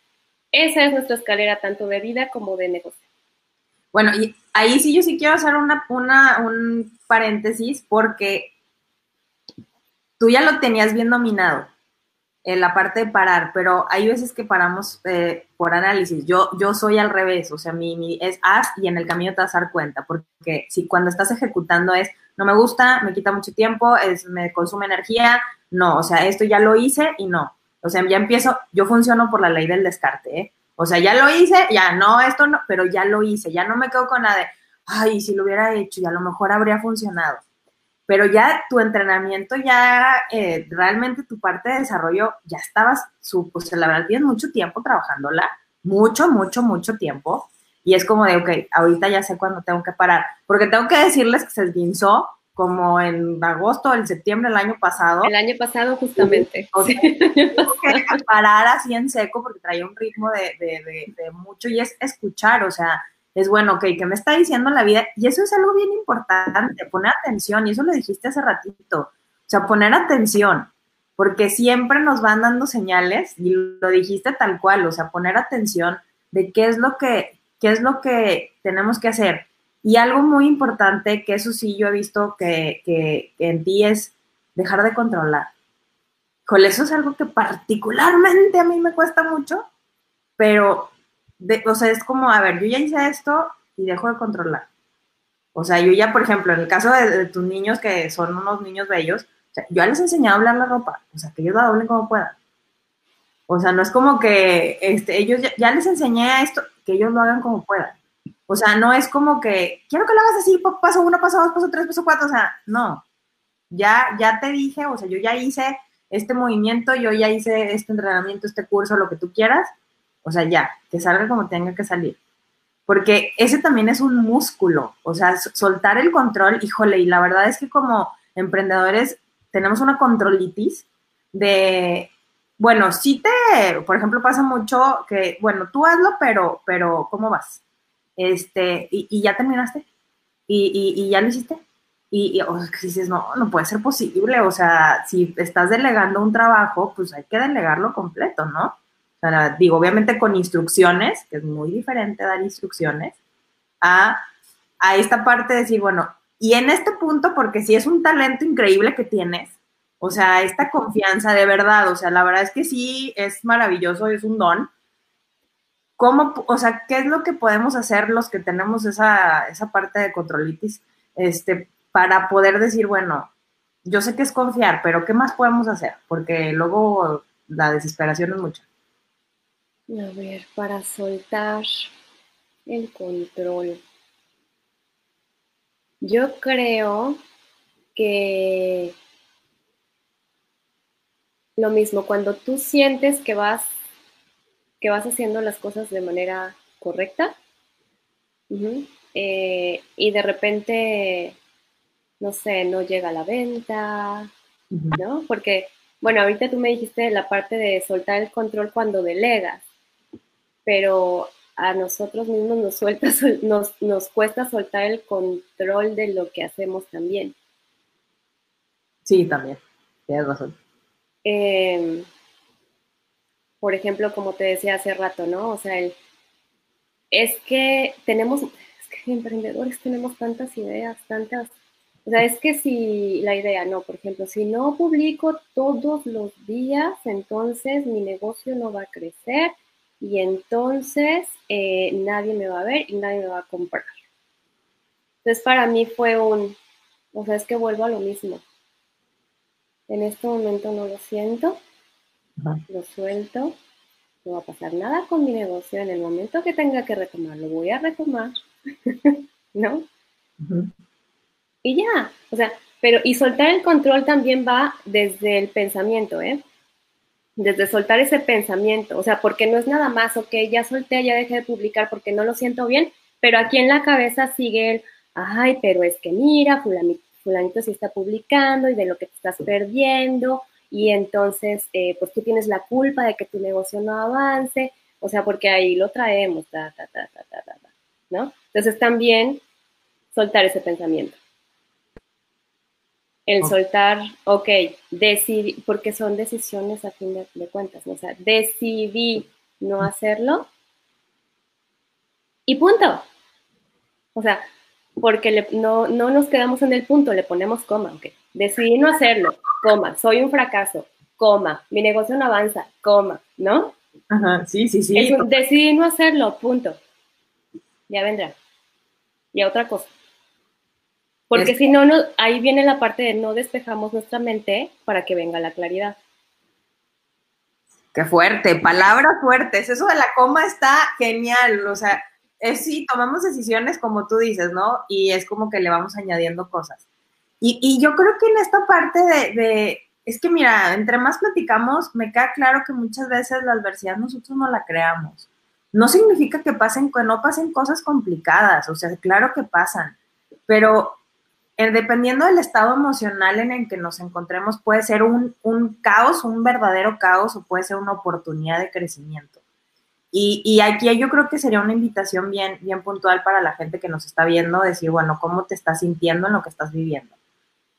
esa es nuestra escalera tanto de vida como de negocio. Bueno, y ahí sí yo sí quiero hacer una, una, un paréntesis porque tú ya lo tenías bien dominado en la parte de parar, pero hay veces que paramos eh, por análisis. Yo, yo soy al revés, o sea, mi, mi, es haz y en el camino te vas a dar cuenta, porque si cuando estás ejecutando es, no me gusta, me quita mucho tiempo, es, me consume energía, no, o sea, esto ya lo hice y no. O sea, ya empiezo, yo funciono por la ley del descarte, ¿eh? O sea, ya lo hice, ya no, esto no, pero ya lo hice, ya no me quedo con la de, ay, si lo hubiera hecho y a lo mejor habría funcionado. Pero ya tu entrenamiento, ya eh, realmente tu parte de desarrollo, ya estabas, su, pues la verdad tienes mucho tiempo trabajándola, mucho, mucho, mucho tiempo. Y es como de, ok, ahorita ya sé cuándo tengo que parar. Porque tengo que decirles que se esguinzó como en agosto, el septiembre del año pasado. El año pasado, justamente. [LAUGHS] O sea, que parar así en seco porque traía un ritmo de, de, de, mucho y es escuchar, o sea, es bueno, ok, ¿qué me está diciendo la vida? Y eso es algo bien importante, poner atención, y eso lo dijiste hace ratito, o sea, poner atención, porque siempre nos van dando señales, y lo dijiste tal cual, o sea, poner atención de qué es lo que, qué es lo que tenemos que hacer y algo muy importante, que eso sí yo he visto que, en ti es dejar de controlar. Con eso es algo que particularmente a mí me cuesta mucho, pero, o sea, es como, a ver, yo ya hice esto y dejo de controlar. O sea, yo ya, por ejemplo, en el caso de, tus niños, que son unos niños bellos, yo ya les he enseñado a hablar la ropa, o sea, que ellos la doblen como puedan. O sea, no es como que este, ellos ya, ya les enseñé a esto, que ellos lo hagan como puedan. O sea, no es como que, quiero que lo hagas así, paso uno, paso dos, paso tres, paso cuatro, o sea, no. Ya, ya te dije, o sea, yo ya hice este movimiento, yo ya hice este entrenamiento, este curso, lo que tú quieras, o sea, ya, que salga como tenga que salir. Porque ese también es un músculo, o sea, soltar el control, híjole, y la verdad es que como emprendedores tenemos una controlitis de, bueno, sí te, por ejemplo, pasa mucho que, bueno, tú hazlo, pero, pero, ¿cómo vas? Este, y, ya terminaste, y, ya lo hiciste. Y, o dices, no, no puede ser posible, o sea, si estás delegando un trabajo, pues hay que delegarlo completo, ¿no? O sea, digo, obviamente con instrucciones, que es muy diferente dar instrucciones, a, a esta parte de decir, bueno, y en este punto, porque si es un talento increíble que tienes, o sea, esta confianza de verdad, o sea, la verdad es que sí es maravilloso, es un don, ¿Cómo, o sea, qué es lo que podemos hacer los que tenemos esa, esa parte de controlitis este, para poder decir, bueno, yo sé que es confiar, pero ¿qué más podemos hacer? Porque luego la desesperación es mucha. A ver, para soltar el control. Yo creo que lo mismo, cuando tú sientes que vas, que vas haciendo las cosas de manera correcta eh, y de repente, no sé, no llega a la venta, ¿no? Porque, bueno, ahorita tú me dijiste la parte de soltar el control cuando delegas, pero a nosotros mismos nos, suelta, [LAUGHS] nos, nos cuesta soltar el control de lo que hacemos también. Sí, también, tienes razón. Em, por ejemplo, como te decía hace rato, ¿no? O sea, es que tenemos, es que emprendedores tenemos tantas ideas, tantas, o sea, es que si la idea, no, por ejemplo, si no publico todos los días, entonces mi negocio no va a crecer y entonces eh, nadie me va a ver y nadie me va a comprar. Entonces para mí fue un, o sea, es que vuelvo a lo mismo. En este momento no lo siento, lo suelto, no va a pasar nada con mi negocio. En el momento que tenga que retomar, lo voy a retomar, [LAUGHS] ¿no? Y ya, o sea, pero y soltar el control también va desde el pensamiento, ¿eh? desde soltar ese pensamiento, o sea, porque no es nada más, ok, ya solté, ya dejé de publicar porque no lo siento bien, pero aquí en la cabeza sigue el, ay, pero es que mira, fulanito, fulanito sí está publicando y de lo que te estás perdiendo, y entonces, eh, pues tú tienes la culpa de que tu negocio no avance, o sea, porque ahí lo traemos, ta, ta, ta, ta, ta, ta, ¿no? Entonces también soltar ese pensamiento. El soltar, ok, decidí, porque son decisiones a fin de, cuentas, ¿no? o sea, decidí no hacerlo y punto. O sea, porque no, no nos quedamos en el punto, le ponemos coma, ok, decidí no hacerlo, coma, soy un fracaso, coma, mi negocio no avanza, coma, ¿no? Ajá, sí, sí, sí. decidí no hacerlo, punto. Ya vendrá. Y a otra cosa. Porque si no, no, ahí viene la parte de no despejamos nuestra mente para que venga la claridad. Qué fuerte, palabras fuertes. Eso de la coma está genial. O sea, es sí, tomamos decisiones como tú dices, ¿no? Y es como que le vamos añadiendo cosas. Y, yo creo que en esta parte de, es que mira, entre más platicamos, me queda claro que muchas veces la adversidad nosotros no la creamos. No significa que pasen, no pasen cosas complicadas, o sea, claro que pasan, pero eh, dependiendo del estado emocional en el que nos encontremos, puede ser un, caos, un verdadero caos, o puede ser una oportunidad de crecimiento. Y, aquí yo creo que sería una invitación bien, bien puntual para la gente que nos está viendo, decir, bueno, ¿cómo te estás sintiendo en lo que estás viviendo?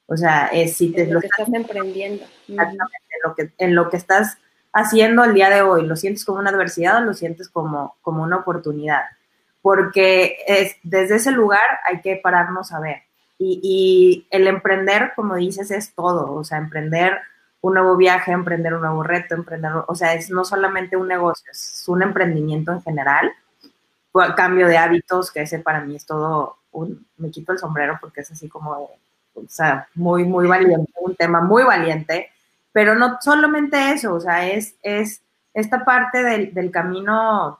O sea, es si te lo, que estás, emprendiendo. Exactamente, en lo, que, en lo que estás haciendo el día de hoy, ¿lo sientes como una adversidad o lo sientes como, como una oportunidad? Porque es, desde ese lugar hay que pararnos a ver y, el emprender, como dices, es todo, o sea, emprender un nuevo viaje, emprender un nuevo reto, emprender, o sea, es no solamente un negocio, es un emprendimiento en general, cambio de hábitos, que ese para mí es todo, un, me quito el sombrero porque es así como, o sea, muy, muy valiente, un tema muy valiente, pero no solamente eso, o sea, es, es esta parte del, del camino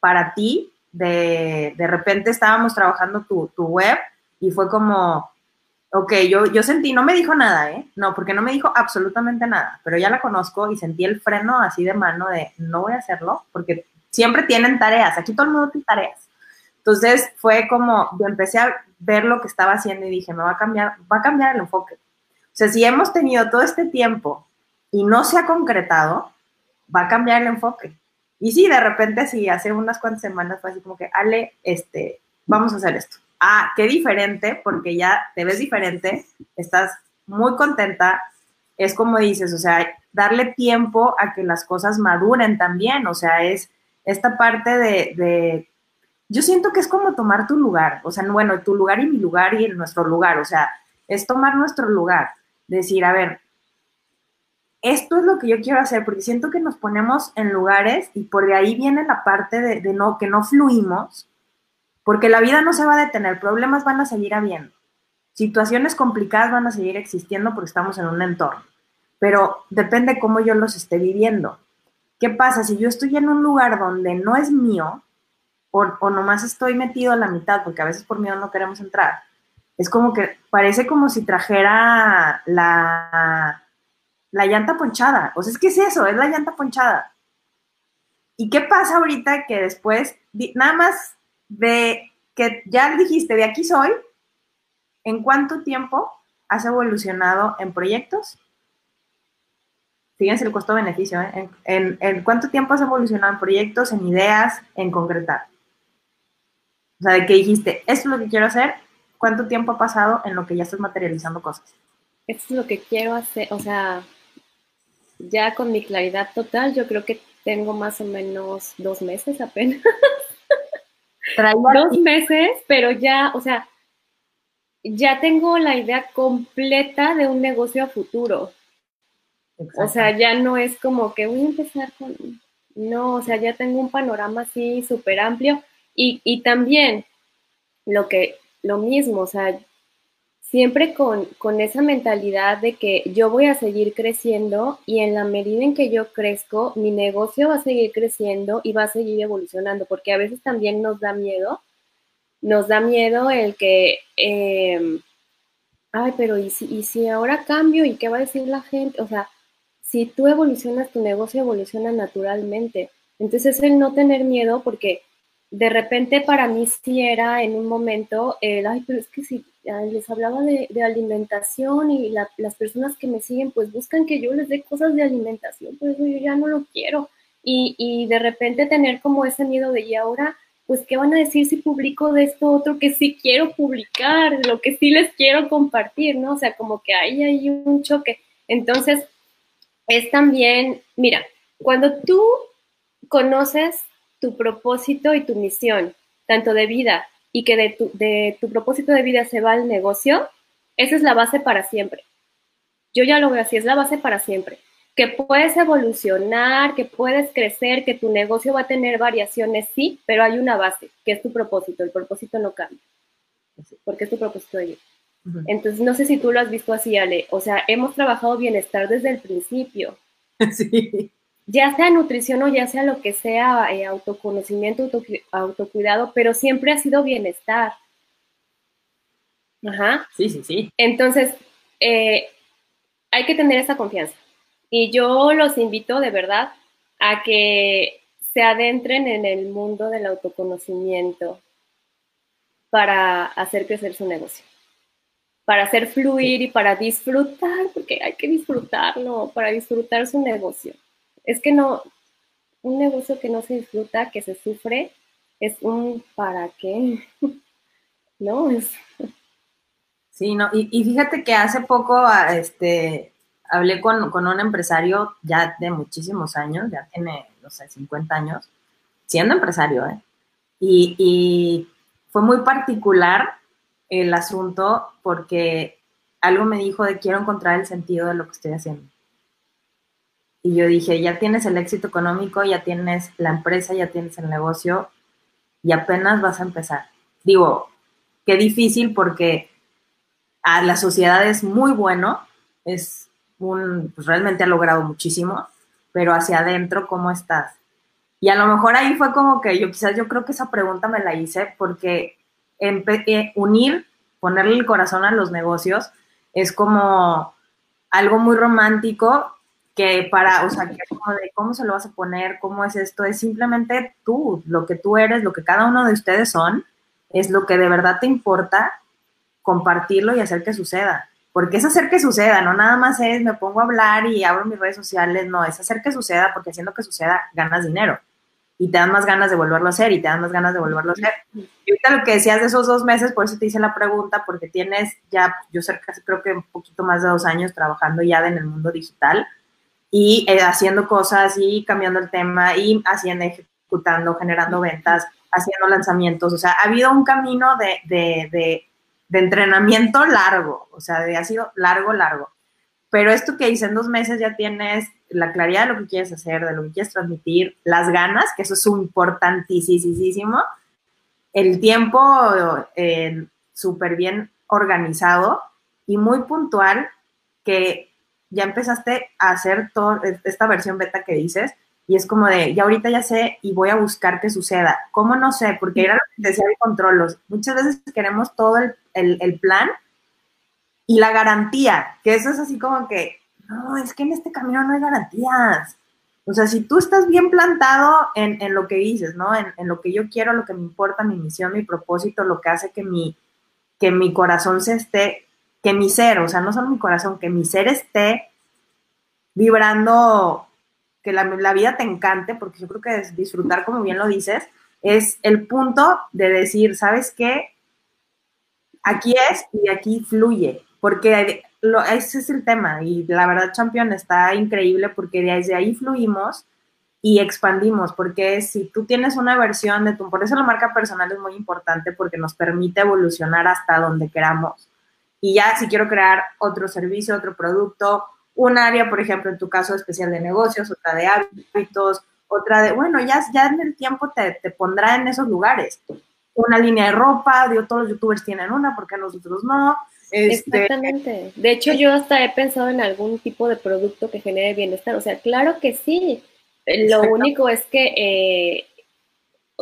para ti, de, de repente estábamos trabajando tu, tu web y fue como, ok, yo, yo sentí, no me dijo nada, ¿eh? No, porque no me dijo absolutamente nada, pero ya la conozco y sentí el freno así de mano de no voy a hacerlo, porque siempre tienen tareas, aquí todo el mundo tiene tareas. Entonces fue como, yo empecé a ver lo que estaba haciendo y dije, me va a cambiar, va a cambiar el enfoque. O sea, si hemos tenido todo este tiempo y no se ha concretado, va a cambiar el enfoque. Y sí, de repente, sí, hace unas cuantas semanas fue así como que, Ale, este, vamos a hacer esto ah, qué diferente, porque ya te ves diferente, estás muy contenta, es como dices, o sea, darle tiempo a que las cosas maduren también, o sea, es esta parte de, yo siento que es como tomar tu lugar, o sea, bueno, tu lugar y mi lugar y nuestro lugar, o sea, es tomar nuestro lugar, decir, a ver, esto es lo que yo quiero hacer, porque siento que nos ponemos en lugares y por de ahí viene la parte de, de no, que no fluimos, porque la vida no se va a detener, problemas van a seguir habiendo, situaciones complicadas van a seguir existiendo porque estamos en un entorno, pero depende cómo yo los esté viviendo. ¿Qué pasa si yo estoy en un lugar donde no es mío o, o nomás estoy metido a la mitad, porque a veces por miedo no queremos entrar? es como que parece como si trajera la, la llanta ponchada. O sea, es que es eso, es la llanta ponchada. ¿Y qué pasa ahorita que después, nada más de que ya dijiste, de aquí soy, ¿en cuánto tiempo has evolucionado en proyectos? Fíjense el costo-beneficio, ¿eh? En, en, cuánto tiempo has evolucionado en proyectos, en ideas, en concretar. O sea, de que dijiste, esto es lo que quiero hacer, ¿cuánto tiempo ha pasado en lo que ya estás materializando cosas? Esto es lo que quiero hacer, o sea, ya con mi claridad total, yo creo que tengo más o menos dos meses apenas. [LAUGHS] dos meses, pero ya, o sea, ya tengo la idea completa de un negocio a futuro. O sea, ya no es como que voy a empezar con... No, o sea, ya tengo un panorama así súper amplio. Y, y también lo que, lo mismo, o sea, siempre con, esa mentalidad de que yo voy a seguir creciendo y en la medida en que yo crezco, mi negocio va a seguir creciendo y va a seguir evolucionando, porque a veces también nos da miedo, nos da miedo el que, em, ay, pero ¿y si, ¿y si ahora cambio y qué va a decir la gente? O sea, si tú evolucionas, tu negocio evoluciona naturalmente. Entonces, el no tener miedo, porque de repente para mí sí era en un momento el, ay, pero es que si les hablaba de, alimentación y las personas que me siguen pues buscan que yo les dé cosas de alimentación, por eso yo ya no lo quiero. Y, y de repente tener como ese miedo de, y ahora, pues, ¿qué van a decir si publico de esto otro que sí quiero publicar, lo que sí les quiero compartir, ¿no? O sea, como que ahí hay un choque. Entonces, es también, mira, cuando tú conoces tu propósito y tu misión, tanto de vida y que de tu, de tu propósito de vida se va al negocio, esa es la base para siempre. Yo ya lo veo así, es la base para siempre. Que puedes evolucionar, que puedes crecer, que tu negocio va a tener variaciones, sí, pero hay una base, que es tu propósito. El propósito no cambia, porque es tu propósito de vida. Entonces, no sé si tú lo has visto así, Ale. O sea, hemos trabajado bienestar desde el principio. [LAUGHS] Sí ya sea nutrición o ya sea lo que sea, eh, autoconocimiento, autocuidado, pero siempre ha sido bienestar. Ajá. Sí, sí, sí. Entonces, eh, hay que tener esa confianza. Y yo los invito de verdad a que se adentren en el mundo del autoconocimiento para hacer crecer su negocio, para hacer fluir y para disfrutar, porque hay que disfrutarlo, para disfrutar su negocio es que no, un negocio que no se disfruta, que se sufre, es un para qué, [LAUGHS] ¿no? Es... Sí, no, y, fíjate que hace poco ah, este, hablé con, un empresario ya de muchísimos años, ya tiene, no sé, 50 años, siendo empresario, ¿eh? Y, y fue muy particular el asunto porque algo me dijo de quiero encontrar el sentido de lo que estoy haciendo. Y yo dije, ya tienes el éxito económico, ya tienes la empresa, ya tienes el negocio y apenas vas a empezar. Digo, qué difícil porque a la sociedad es muy bueno, es un, pues realmente ha logrado muchísimo, pero hacia adentro, ¿cómo estás? Y a lo mejor ahí fue como que yo quizás yo creo que esa pregunta me la hice porque eh, unir, ponerle el corazón a los negocios es como algo muy romántico que para, o sea, que como de cómo se lo vas a poner, cómo es esto, es simplemente tú, lo que tú eres, lo que cada uno de ustedes son, es lo que de verdad te importa compartirlo y hacer que suceda. Porque es hacer que suceda, no nada más es me pongo a hablar y abro mis redes sociales, no, es hacer que suceda porque haciendo que suceda ganas dinero y te dan más ganas de volverlo a hacer y te dan más ganas de volverlo a hacer. Y ahorita lo que decías de esos dos meses, por eso te hice la pregunta, porque tienes ya, yo casi creo que un poquito más de dos años trabajando ya en el mundo digital y eh, haciendo cosas y cambiando el tema y haciendo, ejecutando, generando ventas, haciendo lanzamientos. O sea, ha habido un camino de, de, de, entrenamiento largo, o sea, de, ha sido largo, largo. Pero esto que hice en dos meses ya tienes la claridad de lo que quieres hacer, de lo que quieres transmitir, las ganas, que eso es importantísimo, el tiempo eh, súper bien organizado y muy puntual, que ya empezaste a hacer toda esta versión beta que dices y es como de, ya ahorita ya sé y voy a buscar que suceda. ¿Cómo no sé? Porque era lo que decía de controlos. Muchas veces queremos todo el, el, el plan y la garantía, que eso es así como que, no, es que en este camino no hay garantías. O sea, si tú estás bien plantado en, en lo que dices, ¿no? En, en, lo que yo quiero, lo que me importa, mi misión, mi propósito, lo que hace que mi, que mi corazón se esté, que mi ser, o sea, no solo mi corazón, que mi ser esté vibrando, que la, vida te encante, porque yo creo que es disfrutar, como bien lo dices, es el punto de decir, ¿sabes qué? Aquí es y aquí fluye, porque lo, ese es el tema y la verdad Champion está increíble porque desde ahí fluimos y expandimos, porque si tú tienes una versión de tu, por eso la marca personal es muy importante porque nos permite evolucionar hasta donde queramos. Y ya si quiero crear otro servicio, otro producto, un área, por ejemplo, en tu caso especial de negocios, otra de hábitos, otra de, bueno, ya, ya en el tiempo te, te pondrá en esos lugares. Una línea de ropa, digo, todos los youtubers tienen una, porque nosotros no? Este, Exactamente. De hecho, yo hasta he pensado en algún tipo de producto que genere bienestar. O sea, claro que sí. Lo único es que, eh,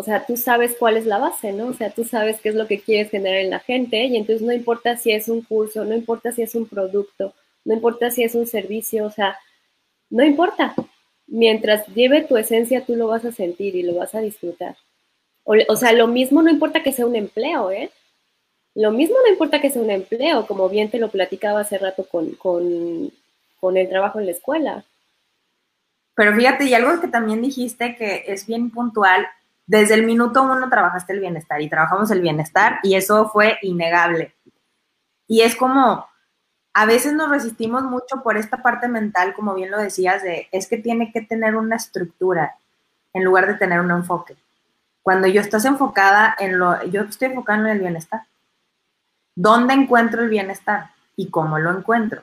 o sea, tú sabes cuál es la base, ¿no? O sea, tú sabes qué es lo que quieres generar en la gente y entonces no importa si es un curso, no importa si es un producto, no importa si es un servicio, o sea, no importa. Mientras lleve tu esencia, tú lo vas a sentir y lo vas a disfrutar. O, sea, lo mismo no importa que sea un empleo, ¿eh? Lo mismo no importa que sea un empleo, como bien te lo platicaba hace rato con, con, el trabajo en la escuela. Pero fíjate, y algo que también dijiste que es bien puntual, desde el minuto uno trabajaste el bienestar y trabajamos el bienestar y eso fue innegable. Y es como, a veces nos resistimos mucho por esta parte mental, como bien lo decías, de es que tiene que tener una estructura en lugar de tener un enfoque. Cuando yo estás enfocada en lo, yo estoy enfocada en el bienestar. ¿Dónde encuentro el bienestar y cómo lo encuentro?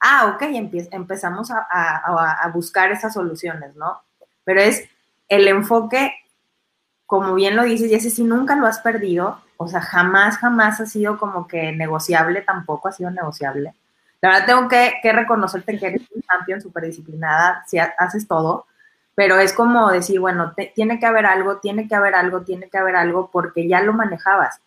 Ah, ok, empezamos a, buscar esas soluciones, ¿no? Pero es el enfoque, como bien lo dices, y ese sí nunca lo has perdido, o sea, jamás, jamás ha sido como que negociable, tampoco ha sido negociable. La verdad tengo que, reconocerte que eres un champion súper disciplinada, si haces todo, pero es como decir, bueno, tiene que haber algo, tiene que haber algo, tiene que haber algo, porque ya lo manejabas.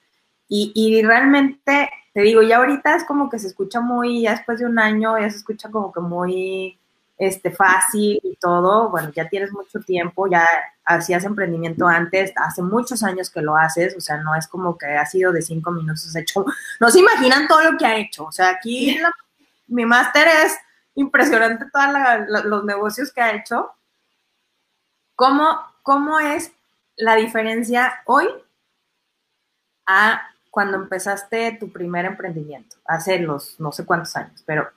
Y, realmente, te digo, ya ahorita es como que se escucha muy, ya después de un año, ya se escucha como que muy este, fácil y todo. Bueno, ya tienes mucho tiempo, ya hacías emprendimiento antes, hace muchos años que lo haces, o sea, no es como que ha sido de cinco minutos hecho. No se imaginan todo lo que ha hecho. O sea, aquí mi máster es impresionante todos los negocios que ha hecho. ¿Cómo, ¿Cómo es la diferencia hoy a cuando empezaste tu primer emprendimiento, hace los no sé cuántos años, pero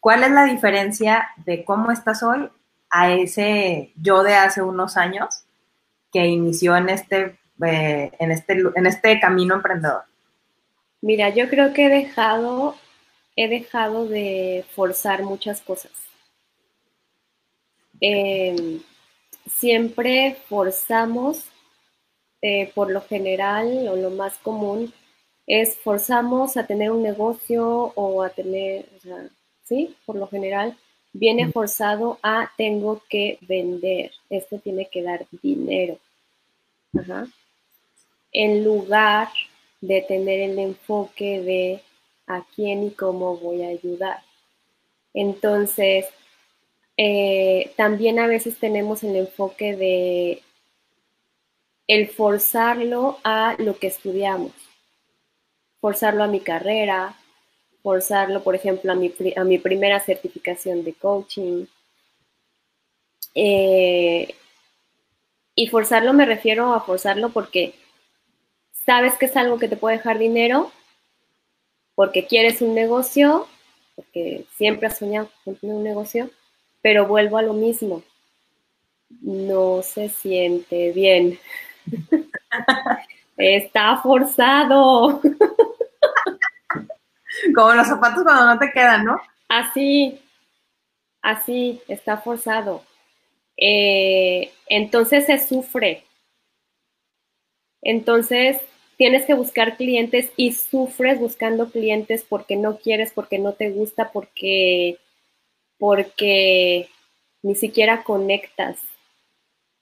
¿cuál es la diferencia de cómo estás hoy a ese yo de hace unos años que inició en este, eh, en este, en este camino emprendedor? Mira, yo creo que he dejado, he dejado de forzar muchas cosas. Em, siempre forzamos, eh, por lo general o lo más común, es forzamos a tener un negocio o a tener, o sea, ¿sí? Por lo general, viene forzado a tengo que vender, esto tiene que dar dinero. Ajá. En lugar de tener el enfoque de a quién y cómo voy a ayudar. Entonces, eh, también a veces tenemos el enfoque de el forzarlo a lo que estudiamos forzarlo a mi carrera, forzarlo, por ejemplo, a mi, a mi primera certificación de coaching. Eh, y forzarlo me refiero a forzarlo porque sabes que es algo que te puede dejar dinero, porque quieres un negocio, porque siempre has soñado con tener un negocio, pero vuelvo a lo mismo. No se siente bien. [LAUGHS] Está forzado. [LAUGHS] [LAUGHS] Como los zapatos cuando no te quedan, ¿no? Así, así, está forzado. Eh, entonces se sufre. Entonces tienes que buscar clientes y sufres buscando clientes porque no quieres, porque no te gusta, porque, porque ni siquiera conectas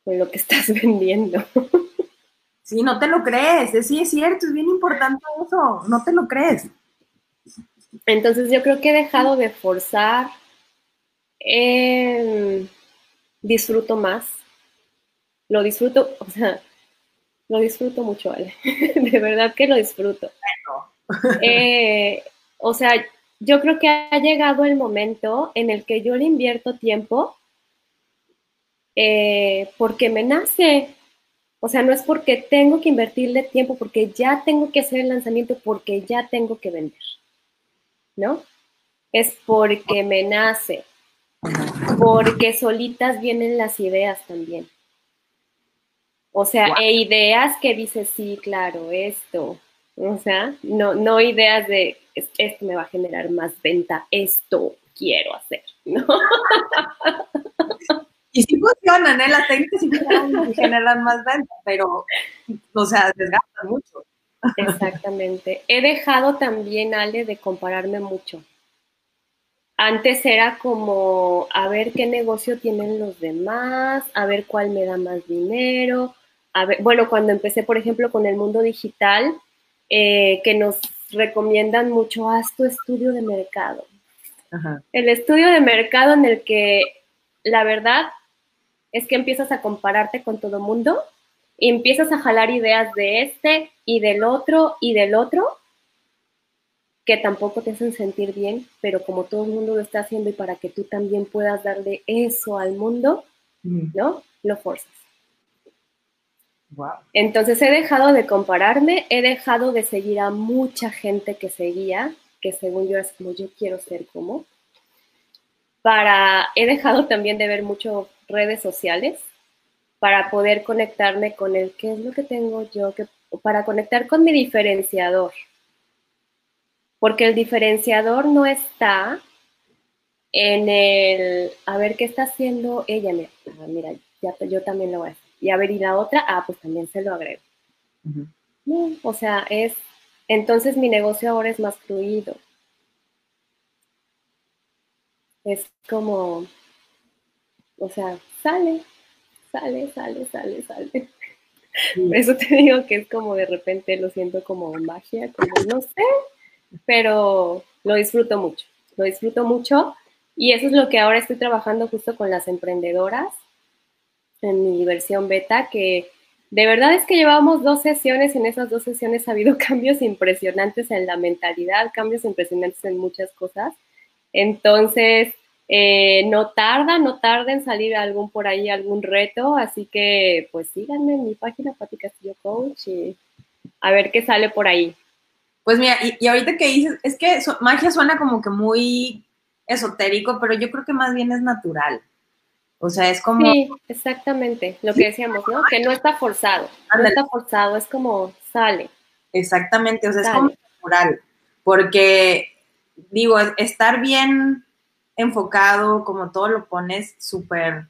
con lo que [LAUGHS] estás vendiendo. Sí, no te lo crees, sí es cierto, es bien importante eso, no te lo crees. Entonces yo creo que he dejado de forzar, disfruto más, lo disfruto, o sea, lo disfruto mucho, Ale, [LAUGHS] de verdad que lo disfruto. [LAUGHS] Eh, o sea, yo creo que ha llegado el momento en el que yo le invierto tiempo eh, porque me nace. O sea, no es porque tengo que invertirle tiempo, porque ya tengo que hacer el lanzamiento, porque ya tengo que vender. ¿No? Es porque me nace. Porque solitas vienen las ideas también. O sea, e ideas que dices, sí, claro, esto. O sea, no, no ideas de esto me va a generar más venta, esto quiero hacer, ¿no? [LAUGHS] Y sí funcionan, ¿eh? Las técnicas sí generan más venta, pero, o sea, desgastan mucho. Exactamente. He dejado también, Ale, de compararme mucho. Antes era como a ver qué negocio tienen los demás, a ver cuál me da más dinero. A ver, bueno, cuando empecé, por ejemplo, con el mundo digital, eh, que nos recomiendan mucho, haz tu estudio de mercado. El estudio de mercado en el que la verdad es que empiezas a compararte con todo mundo y empiezas a jalar ideas de este y del otro y del otro que tampoco te hacen sentir bien, pero como todo el mundo lo está haciendo y para que tú también puedas darle eso al mundo, ¿no? Lo forzas. Entonces he dejado de compararme, he dejado de seguir a mucha gente que seguía, que según yo es como yo quiero ser como. Para, he dejado también de ver mucho redes sociales para poder conectarme con el qué es lo que tengo yo, que, para conectar con mi diferenciador. Porque el diferenciador no está en el, a ver qué está haciendo ella. Mira, ah, mira ya, yo también lo voy a hacer. Y a ver, y la otra, ah, pues también se lo agrego. o sea, es, entonces mi negocio ahora es más fluido. Es como, o sea, sale, sale, sale, sale, sale. Por eso te digo que es como de repente lo siento como magia, como no sé, pero lo disfruto mucho, lo disfruto mucho y eso es lo que ahora estoy trabajando justo con las emprendedoras en mi versión beta, que de verdad es que llevamos dos sesiones, en esas dos sesiones ha habido [LAUGHS] cambios impresionantes en la mentalidad, cambios impresionantes en muchas cosas. Entonces, eh, no tarda, no tarda en salir algún por ahí, algún reto, así que pues síganme en mi página Pati Castillo Coach y a ver qué sale por ahí. Pues mira, y, ahorita que dices, es que magia suena como que muy esotérico, pero yo creo que más bien es natural. O sea, es como... Sí, exactamente, lo que decíamos, ¿no? Que no está forzado, no está forzado, es como sale. Exactamente, o sea, es como natural, porque digo, estar bien enfocado, como todo lo pones súper...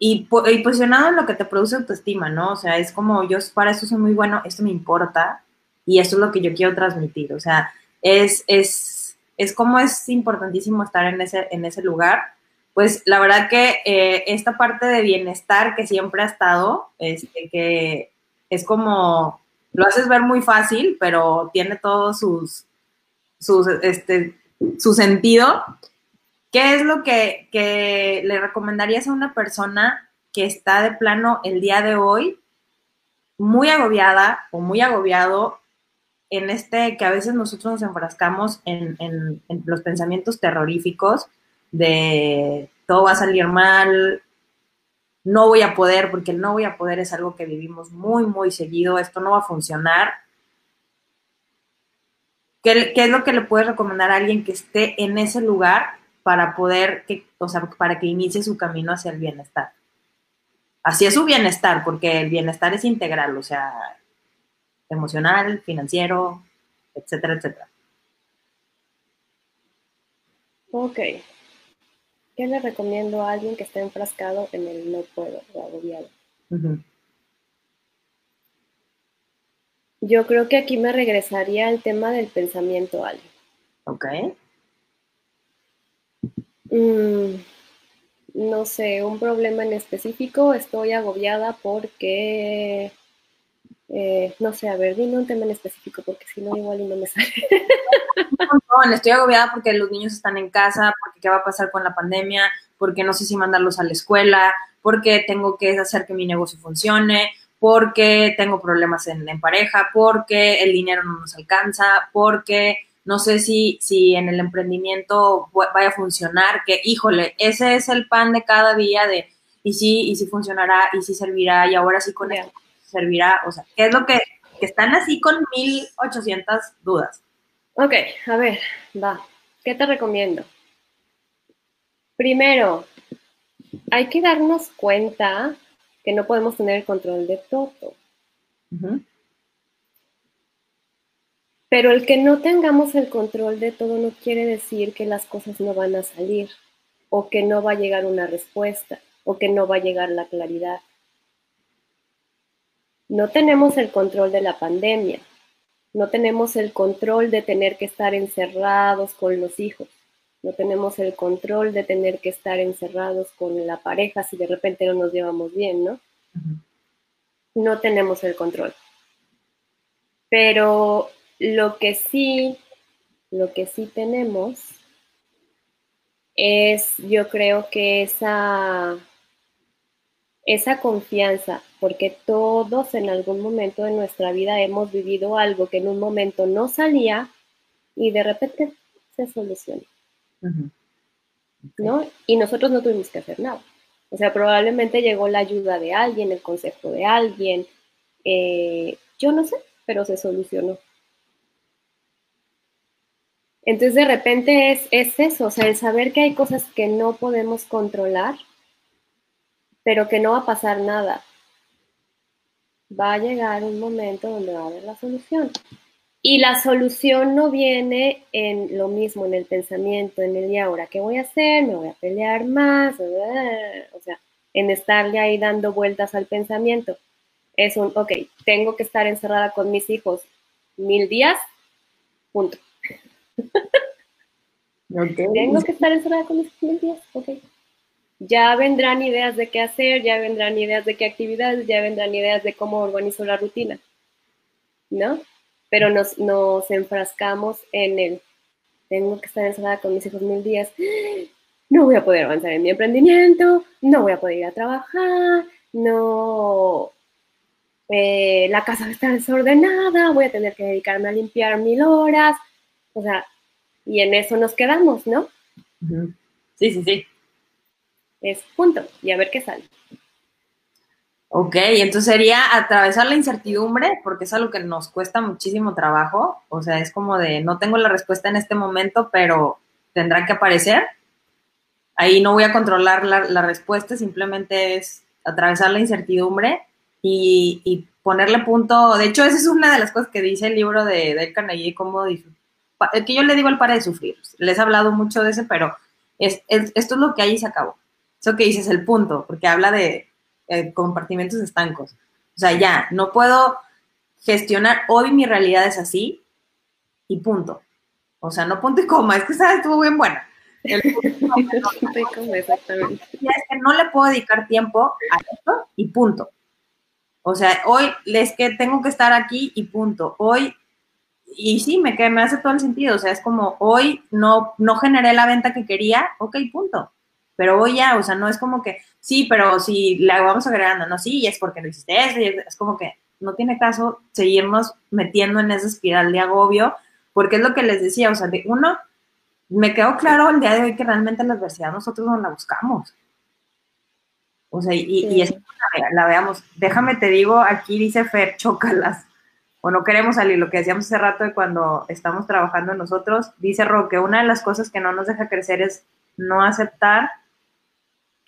Y, posicionado en lo que te produce autoestima, ¿no? O sea, es como yo para eso soy muy bueno, esto me importa y esto es lo que yo quiero transmitir. O sea, es, es, es como es importantísimo estar en ese, en ese lugar. Pues la verdad que eh, esta parte de bienestar que siempre ha estado, este, que es como, lo haces ver muy fácil, pero tiene todos sus, sus este, su sentido, ¿qué es lo que, le recomendarías a una persona que está de plano el día de hoy muy agobiada o muy agobiado en este que a veces nosotros nos enfrascamos en, en, los pensamientos terroríficos de todo va a salir mal, no voy a poder, porque el no voy a poder es algo que vivimos muy, muy seguido, esto no va a funcionar. ¿Qué, es lo que le puedes recomendar a alguien que esté en ese lugar para poder, que, o sea, para que inicie su camino hacia el bienestar? Es su bienestar, porque el bienestar es integral, o sea, emocional, financiero, etcétera, etcétera. Ok. ¿Qué le recomiendo a alguien que está enfrascado en el no puedo o agobiado? Yo creo que aquí me regresaría al tema del pensamiento, Ale. Ok. Mm, no sé, un problema en específico, estoy agobiada porque Eh, no sé, a ver, dime un tema en específico, porque si no, igual y no me sale. [LAUGHS] No, estoy agobiada porque los niños están en casa, porque qué va a pasar con la pandemia, porque no sé si mandarlos a la escuela, porque tengo que hacer que mi negocio funcione, porque tengo problemas en, en pareja, porque el dinero no nos alcanza, porque no sé si, si en el emprendimiento vaya a funcionar, que híjole, ese es el pan de cada día de y sí, y sí funcionará, y sí servirá, y ahora sí con esto servirá, o sea, ¿qué es lo que, que están así con 1800 dudas? Ok, a ver, va, ¿qué te recomiendo? Primero, hay que darnos cuenta que no podemos tener el control de todo. Pero el que no tengamos el control de todo no quiere decir que las cosas no van a salir o que no va a llegar una respuesta o que no va a llegar la claridad. No tenemos el control de la pandemia, no tenemos el control de tener que estar encerrados con los hijos, no tenemos el control de tener que estar encerrados con la pareja si de repente no nos llevamos bien, ¿no? No tenemos el control. Pero lo que sí, lo que sí tenemos es, yo creo que esa esa confianza, porque todos en algún momento de nuestra vida hemos vivido algo que en un momento no salía y de repente se ¿No? Y nosotros no tuvimos que hacer nada. O sea, probablemente llegó la ayuda de alguien, el consejo de alguien, eh, yo no sé, pero se solucionó. Entonces de repente es, es eso, o sea, el saber que hay cosas que no podemos controlar pero que no va a pasar nada. Va a llegar un momento donde va a haber la solución. Y la solución no viene en lo mismo, en el pensamiento, en el y ahora, ¿qué voy a hacer? ¿Me voy a pelear más? O sea, en estarle ahí dando vueltas al pensamiento. Es un, ok, tengo que estar encerrada con mis hijos mil días, punto. [LAUGHS] Tengo que estar encerrada con mis hijos mil días, ok ya vendrán ideas de qué hacer, ya vendrán ideas de qué actividades, ya vendrán ideas de cómo organizo la rutina, ¿no? Pero nos, nos enfrascamos en el, tengo que estar encerrada con mis hijos mil días, no voy a poder avanzar en mi emprendimiento, no voy a poder ir a trabajar, no, eh, la casa va a estar desordenada, voy a tener que dedicarme a limpiar mil horas, o sea, y en eso nos quedamos, ¿no? Sí, sí, sí es punto y a ver qué sale. Ok, entonces sería atravesar la incertidumbre, porque es algo que nos cuesta muchísimo trabajo. O sea, es como de, no tengo la respuesta en este momento, pero tendrá que aparecer. Ahí no voy a controlar la, respuesta, simplemente es atravesar la incertidumbre y, ponerle punto. De hecho, esa es una de las cosas que dice el libro de Del Carnegie, cómo que yo le digo al para de sufrir. Les he hablado mucho de ese, pero es, esto es lo que ahí se acabó. Eso que dices, el punto, porque habla de eh, compartimentos estancos. O sea, ya, no puedo gestionar, hoy mi realidad es así y punto. O sea, no punto y coma, es que esa estuvo bien buena. El punto exactamente. Ya es que no le puedo dedicar tiempo a esto y punto. O sea, hoy es que tengo que estar aquí y punto. Hoy, y sí, me, me hace todo el sentido. O sea, es como hoy no, no generé la venta que quería, ok, punto pero hoy ya, o sea, no es como que, sí, pero si la vamos agregando, no, sí, y es porque no hiciste eso, y es como que no tiene caso seguirnos metiendo en esa espiral de agobio, porque es lo que les decía, o sea, de uno, me quedó claro el día de hoy que realmente la adversidad nosotros no la buscamos. O sea, y, y es la, la, veamos. Déjame te digo, aquí dice Fer, chócalas. O no queremos salir, lo que decíamos hace rato de cuando estamos trabajando nosotros, dice Roque, una de las cosas que no nos deja crecer es no aceptar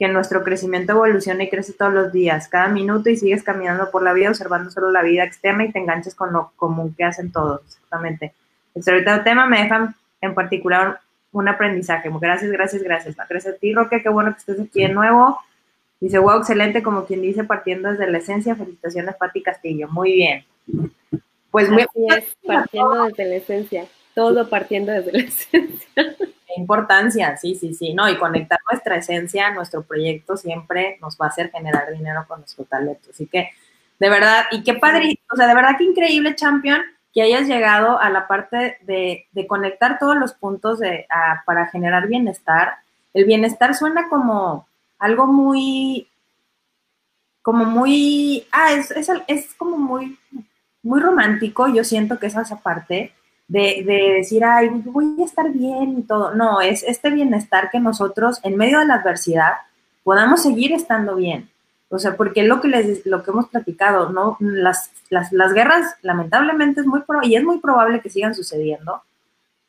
que nuestro crecimiento evoluciona y crece todos los días, cada minuto y sigues caminando por la vida observando solo la vida externa y te enganches con lo común que hacen todos, exactamente. Este ahorita tema me dejan en particular un aprendizaje. Gracias, gracias, gracias. Gracias a ti, Roque, qué bueno que estés aquí de nuevo. Dice, wow, excelente, como quien dice, partiendo desde la esencia. Felicitaciones, Pati Castillo. Muy bien. Pues muy bien. partiendo desde la esencia. Todo partiendo desde la [LAUGHS] esencia importancia, sí, sí, sí, no, y conectar nuestra esencia, nuestro proyecto siempre nos va a hacer generar dinero con nuestro talento. Así que, de verdad, y qué padre, o sea, de verdad que increíble, Champion, que hayas llegado a la parte de, conectar todos los puntos de, para generar bienestar. El bienestar suena como algo muy, como muy, ah, es, es, es como muy, muy romántico, yo siento que es esa parte de, de, decir, ay, voy a estar bien y todo. No, es este bienestar que nosotros, en medio de la adversidad, podamos seguir estando bien. O sea, porque lo que les, lo que hemos platicado, ¿no? Las, las, las guerras, lamentablemente, es muy y es muy probable que sigan sucediendo.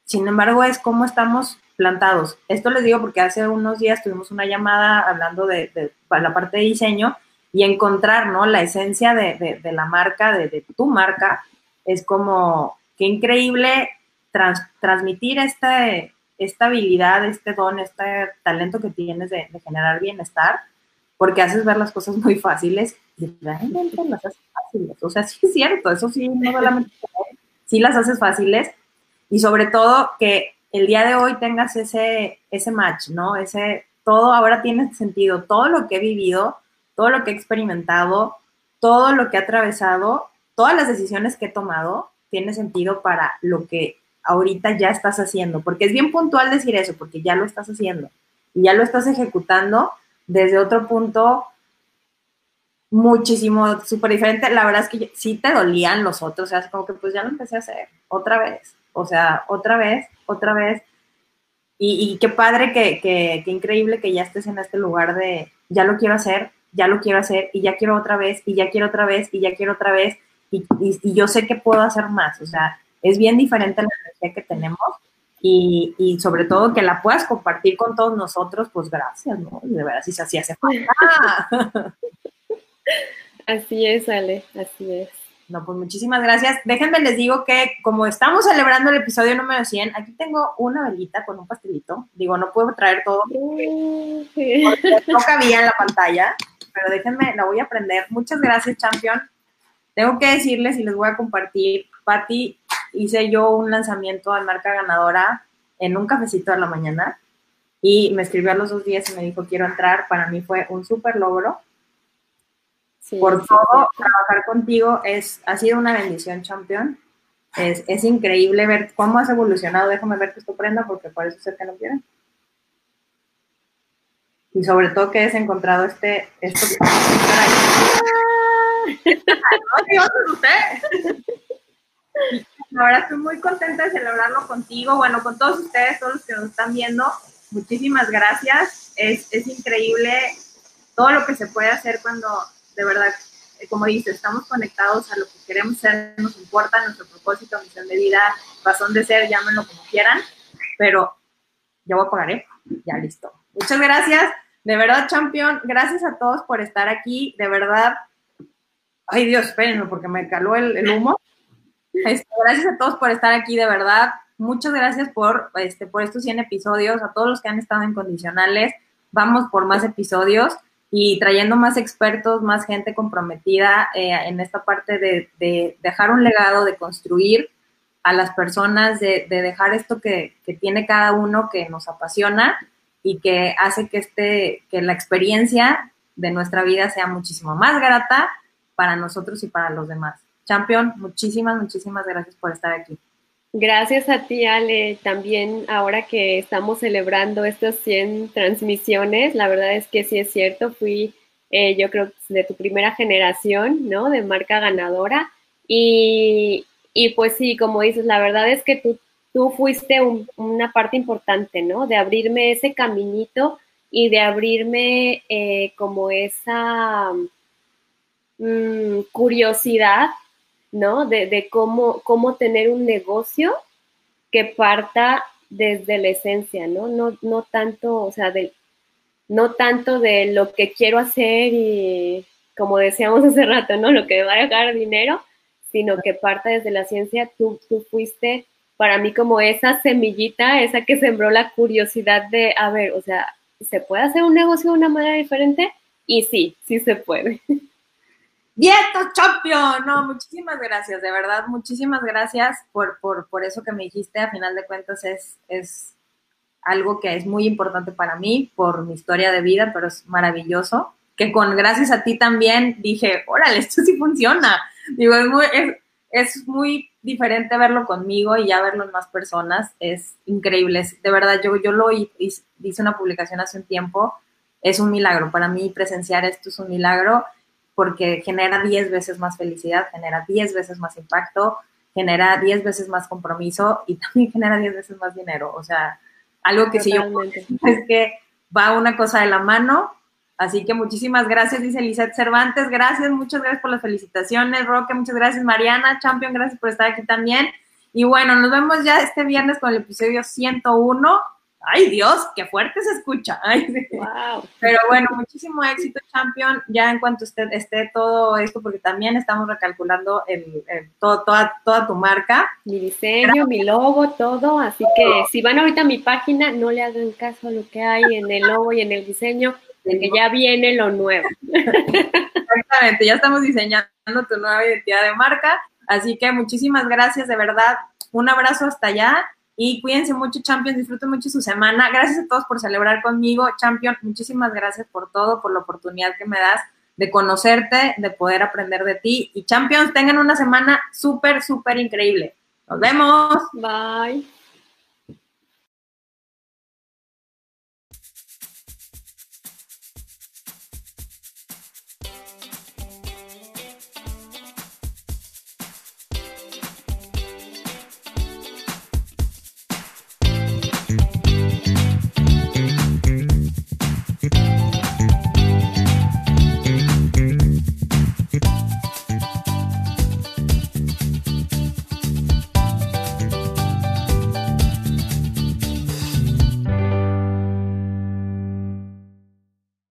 Sin embargo, es cómo estamos plantados. Esto les digo porque hace unos días tuvimos una llamada hablando de, de la parte de diseño y encontrar, ¿no? La esencia de, de la marca, de, tu marca, es como, qué increíble transmitir este, esta habilidad, este don, este talento que tienes de, generar bienestar porque haces ver las cosas muy fáciles y realmente las haces fáciles. O sea, sí es cierto, eso sí, no [LAUGHS] solamente sí las haces fáciles y sobre todo que el día de hoy tengas ese, ese match, ¿no? Ese, todo ahora tiene sentido, todo lo que he vivido, todo lo que he experimentado, todo lo que he atravesado, todas las decisiones que he tomado, tiene sentido para lo que ahorita ya estás haciendo, porque es bien puntual decir eso, porque ya lo estás haciendo y ya lo estás ejecutando desde otro punto muchísimo, súper diferente. La verdad es que sí te dolían los otros, o sea, es como que pues ya lo empecé a hacer otra vez, o sea, otra vez, otra vez. Y, qué padre, que, que, increíble que ya estés en este lugar de ya lo quiero hacer, ya lo quiero hacer, y ya quiero otra vez, y ya quiero otra vez, y ya quiero otra vez, y, y yo sé que puedo hacer más, o sea, es bien diferente la energía que tenemos y, sobre todo que la puedas compartir con todos nosotros, pues gracias, ¿no? De verdad, si se hacía hace falta. [LAUGHS] Así es, Ale, así es. No, pues muchísimas gracias. Déjenme les digo que como estamos celebrando el episodio número 100, aquí tengo una velita con un pastelito. Digo, no puedo traer todo porque no cabía en la pantalla, pero déjenme, la voy a prender. Muchas gracias, Champion. Tengo que decirles y les voy a compartir, Patti hice yo un lanzamiento de marca ganadora en un cafecito de la mañana y me escribió a los dos días y me dijo, quiero entrar. Para mí fue un súper logro. Por todo, trabajar contigo es, ha sido una bendición, champion. Es, es, increíble ver cómo has evolucionado. Déjame ver que esto prenda porque por eso sé que no quieren. Y sobre todo que has encontrado este, esto que... Ahora estoy muy contenta de celebrarlo contigo, bueno, con todos ustedes, todos los que nos están viendo. Muchísimas gracias. Es, es increíble todo lo que se puede hacer cuando de verdad, eh, como dices, estamos conectados a lo que queremos ser, nos importa nuestro propósito, misión de vida, razón de ser, llámenlo como quieran, pero ya voy a pagar, ¿eh? Ya listo. Muchas gracias. De verdad, champion, gracias a todos por estar aquí. De verdad, ay Dios, espérenme porque me caló el, humo. Este, gracias a todos por estar aquí, de verdad. Muchas gracias por, este, por estos 100 episodios, a todos los que han estado en condicionales. Vamos por más episodios y trayendo más expertos, más gente comprometida eh, en esta parte de, dejar un legado, de construir a las personas, de, dejar esto que, que, tiene cada uno que nos apasiona y que hace que, este, que la experiencia de nuestra vida sea muchísimo más grata para nosotros y para los demás. Champion, muchísimas, muchísimas gracias por estar aquí. Gracias a ti, Ale. También ahora que estamos celebrando estas 100 transmisiones, la verdad es que sí es cierto, fui eh, yo creo de tu primera generación, ¿no? De marca ganadora. Y, pues sí, como dices, la verdad es que tú, tú fuiste una parte importante, ¿no? De abrirme ese caminito y de abrirme eh, como esa mm, curiosidad ¿no? De, cómo, cómo tener un negocio que parta desde la esencia, ¿no? No, no tanto, o sea, de, no tanto de lo que quiero hacer y, como decíamos [LAUGHS] hace rato, ¿no? Lo que va a dejar dinero, sino que parta desde la ciencia. Tú, tú fuiste para mí como esa semillita, esa que sembró la curiosidad de, a ver, o sea, ¿se puede hacer un negocio de una manera diferente? Y sí, sí se puede. [LAUGHS] Vieto Champion, no, muchísimas gracias, de verdad, muchísimas gracias por, por, por eso que me dijiste, a final de cuentas es, es algo que es muy importante para mí por mi historia de vida, pero es maravilloso que con gracias a ti también dije, órale, esto sí funciona. Digo, es muy, es, muy diferente verlo conmigo y ya verlo en más personas. Es increíble. De verdad, yo, yo lo hice una publicación hace un tiempo. Es un milagro. Para mí presenciar esto es un milagro porque genera 10 veces más felicidad, genera 10 veces más impacto, genera 10 veces más compromiso y [LAUGHS] también genera 10 veces más dinero. O sea, algo que si yo es que va una cosa de la mano. Así que muchísimas gracias, dice Lizeth Cervantes. Gracias, muchas gracias por las felicitaciones. Roque, muchas gracias. Mariana, Champion, gracias por estar aquí también. Y bueno, nos vemos ya este viernes con el episodio 101 ay Dios, qué fuerte se escucha. [LAUGHS] Pero bueno, muchísimo éxito, Champion. Ya en cuanto esté, esté todo esto, porque también estamos recalculando el, todo, toda, toda tu marca. Mi diseño, mi logo, todo. Así que si van ahorita a mi página, no le hagan caso a lo que hay en el logo y en el diseño, porque ya viene lo nuevo. Exactamente, ya estamos diseñando tu nueva identidad de marca. Así que muchísimas gracias, de verdad. Un abrazo hasta allá y cuídense mucho, Champions, disfruten mucho su semana. Gracias a todos por celebrar conmigo, Champion. Muchísimas gracias por todo, por la oportunidad que me das de conocerte, de poder aprender de ti. Y Champions, tengan una semana súper, súper increíble. Nos vemos. Bye.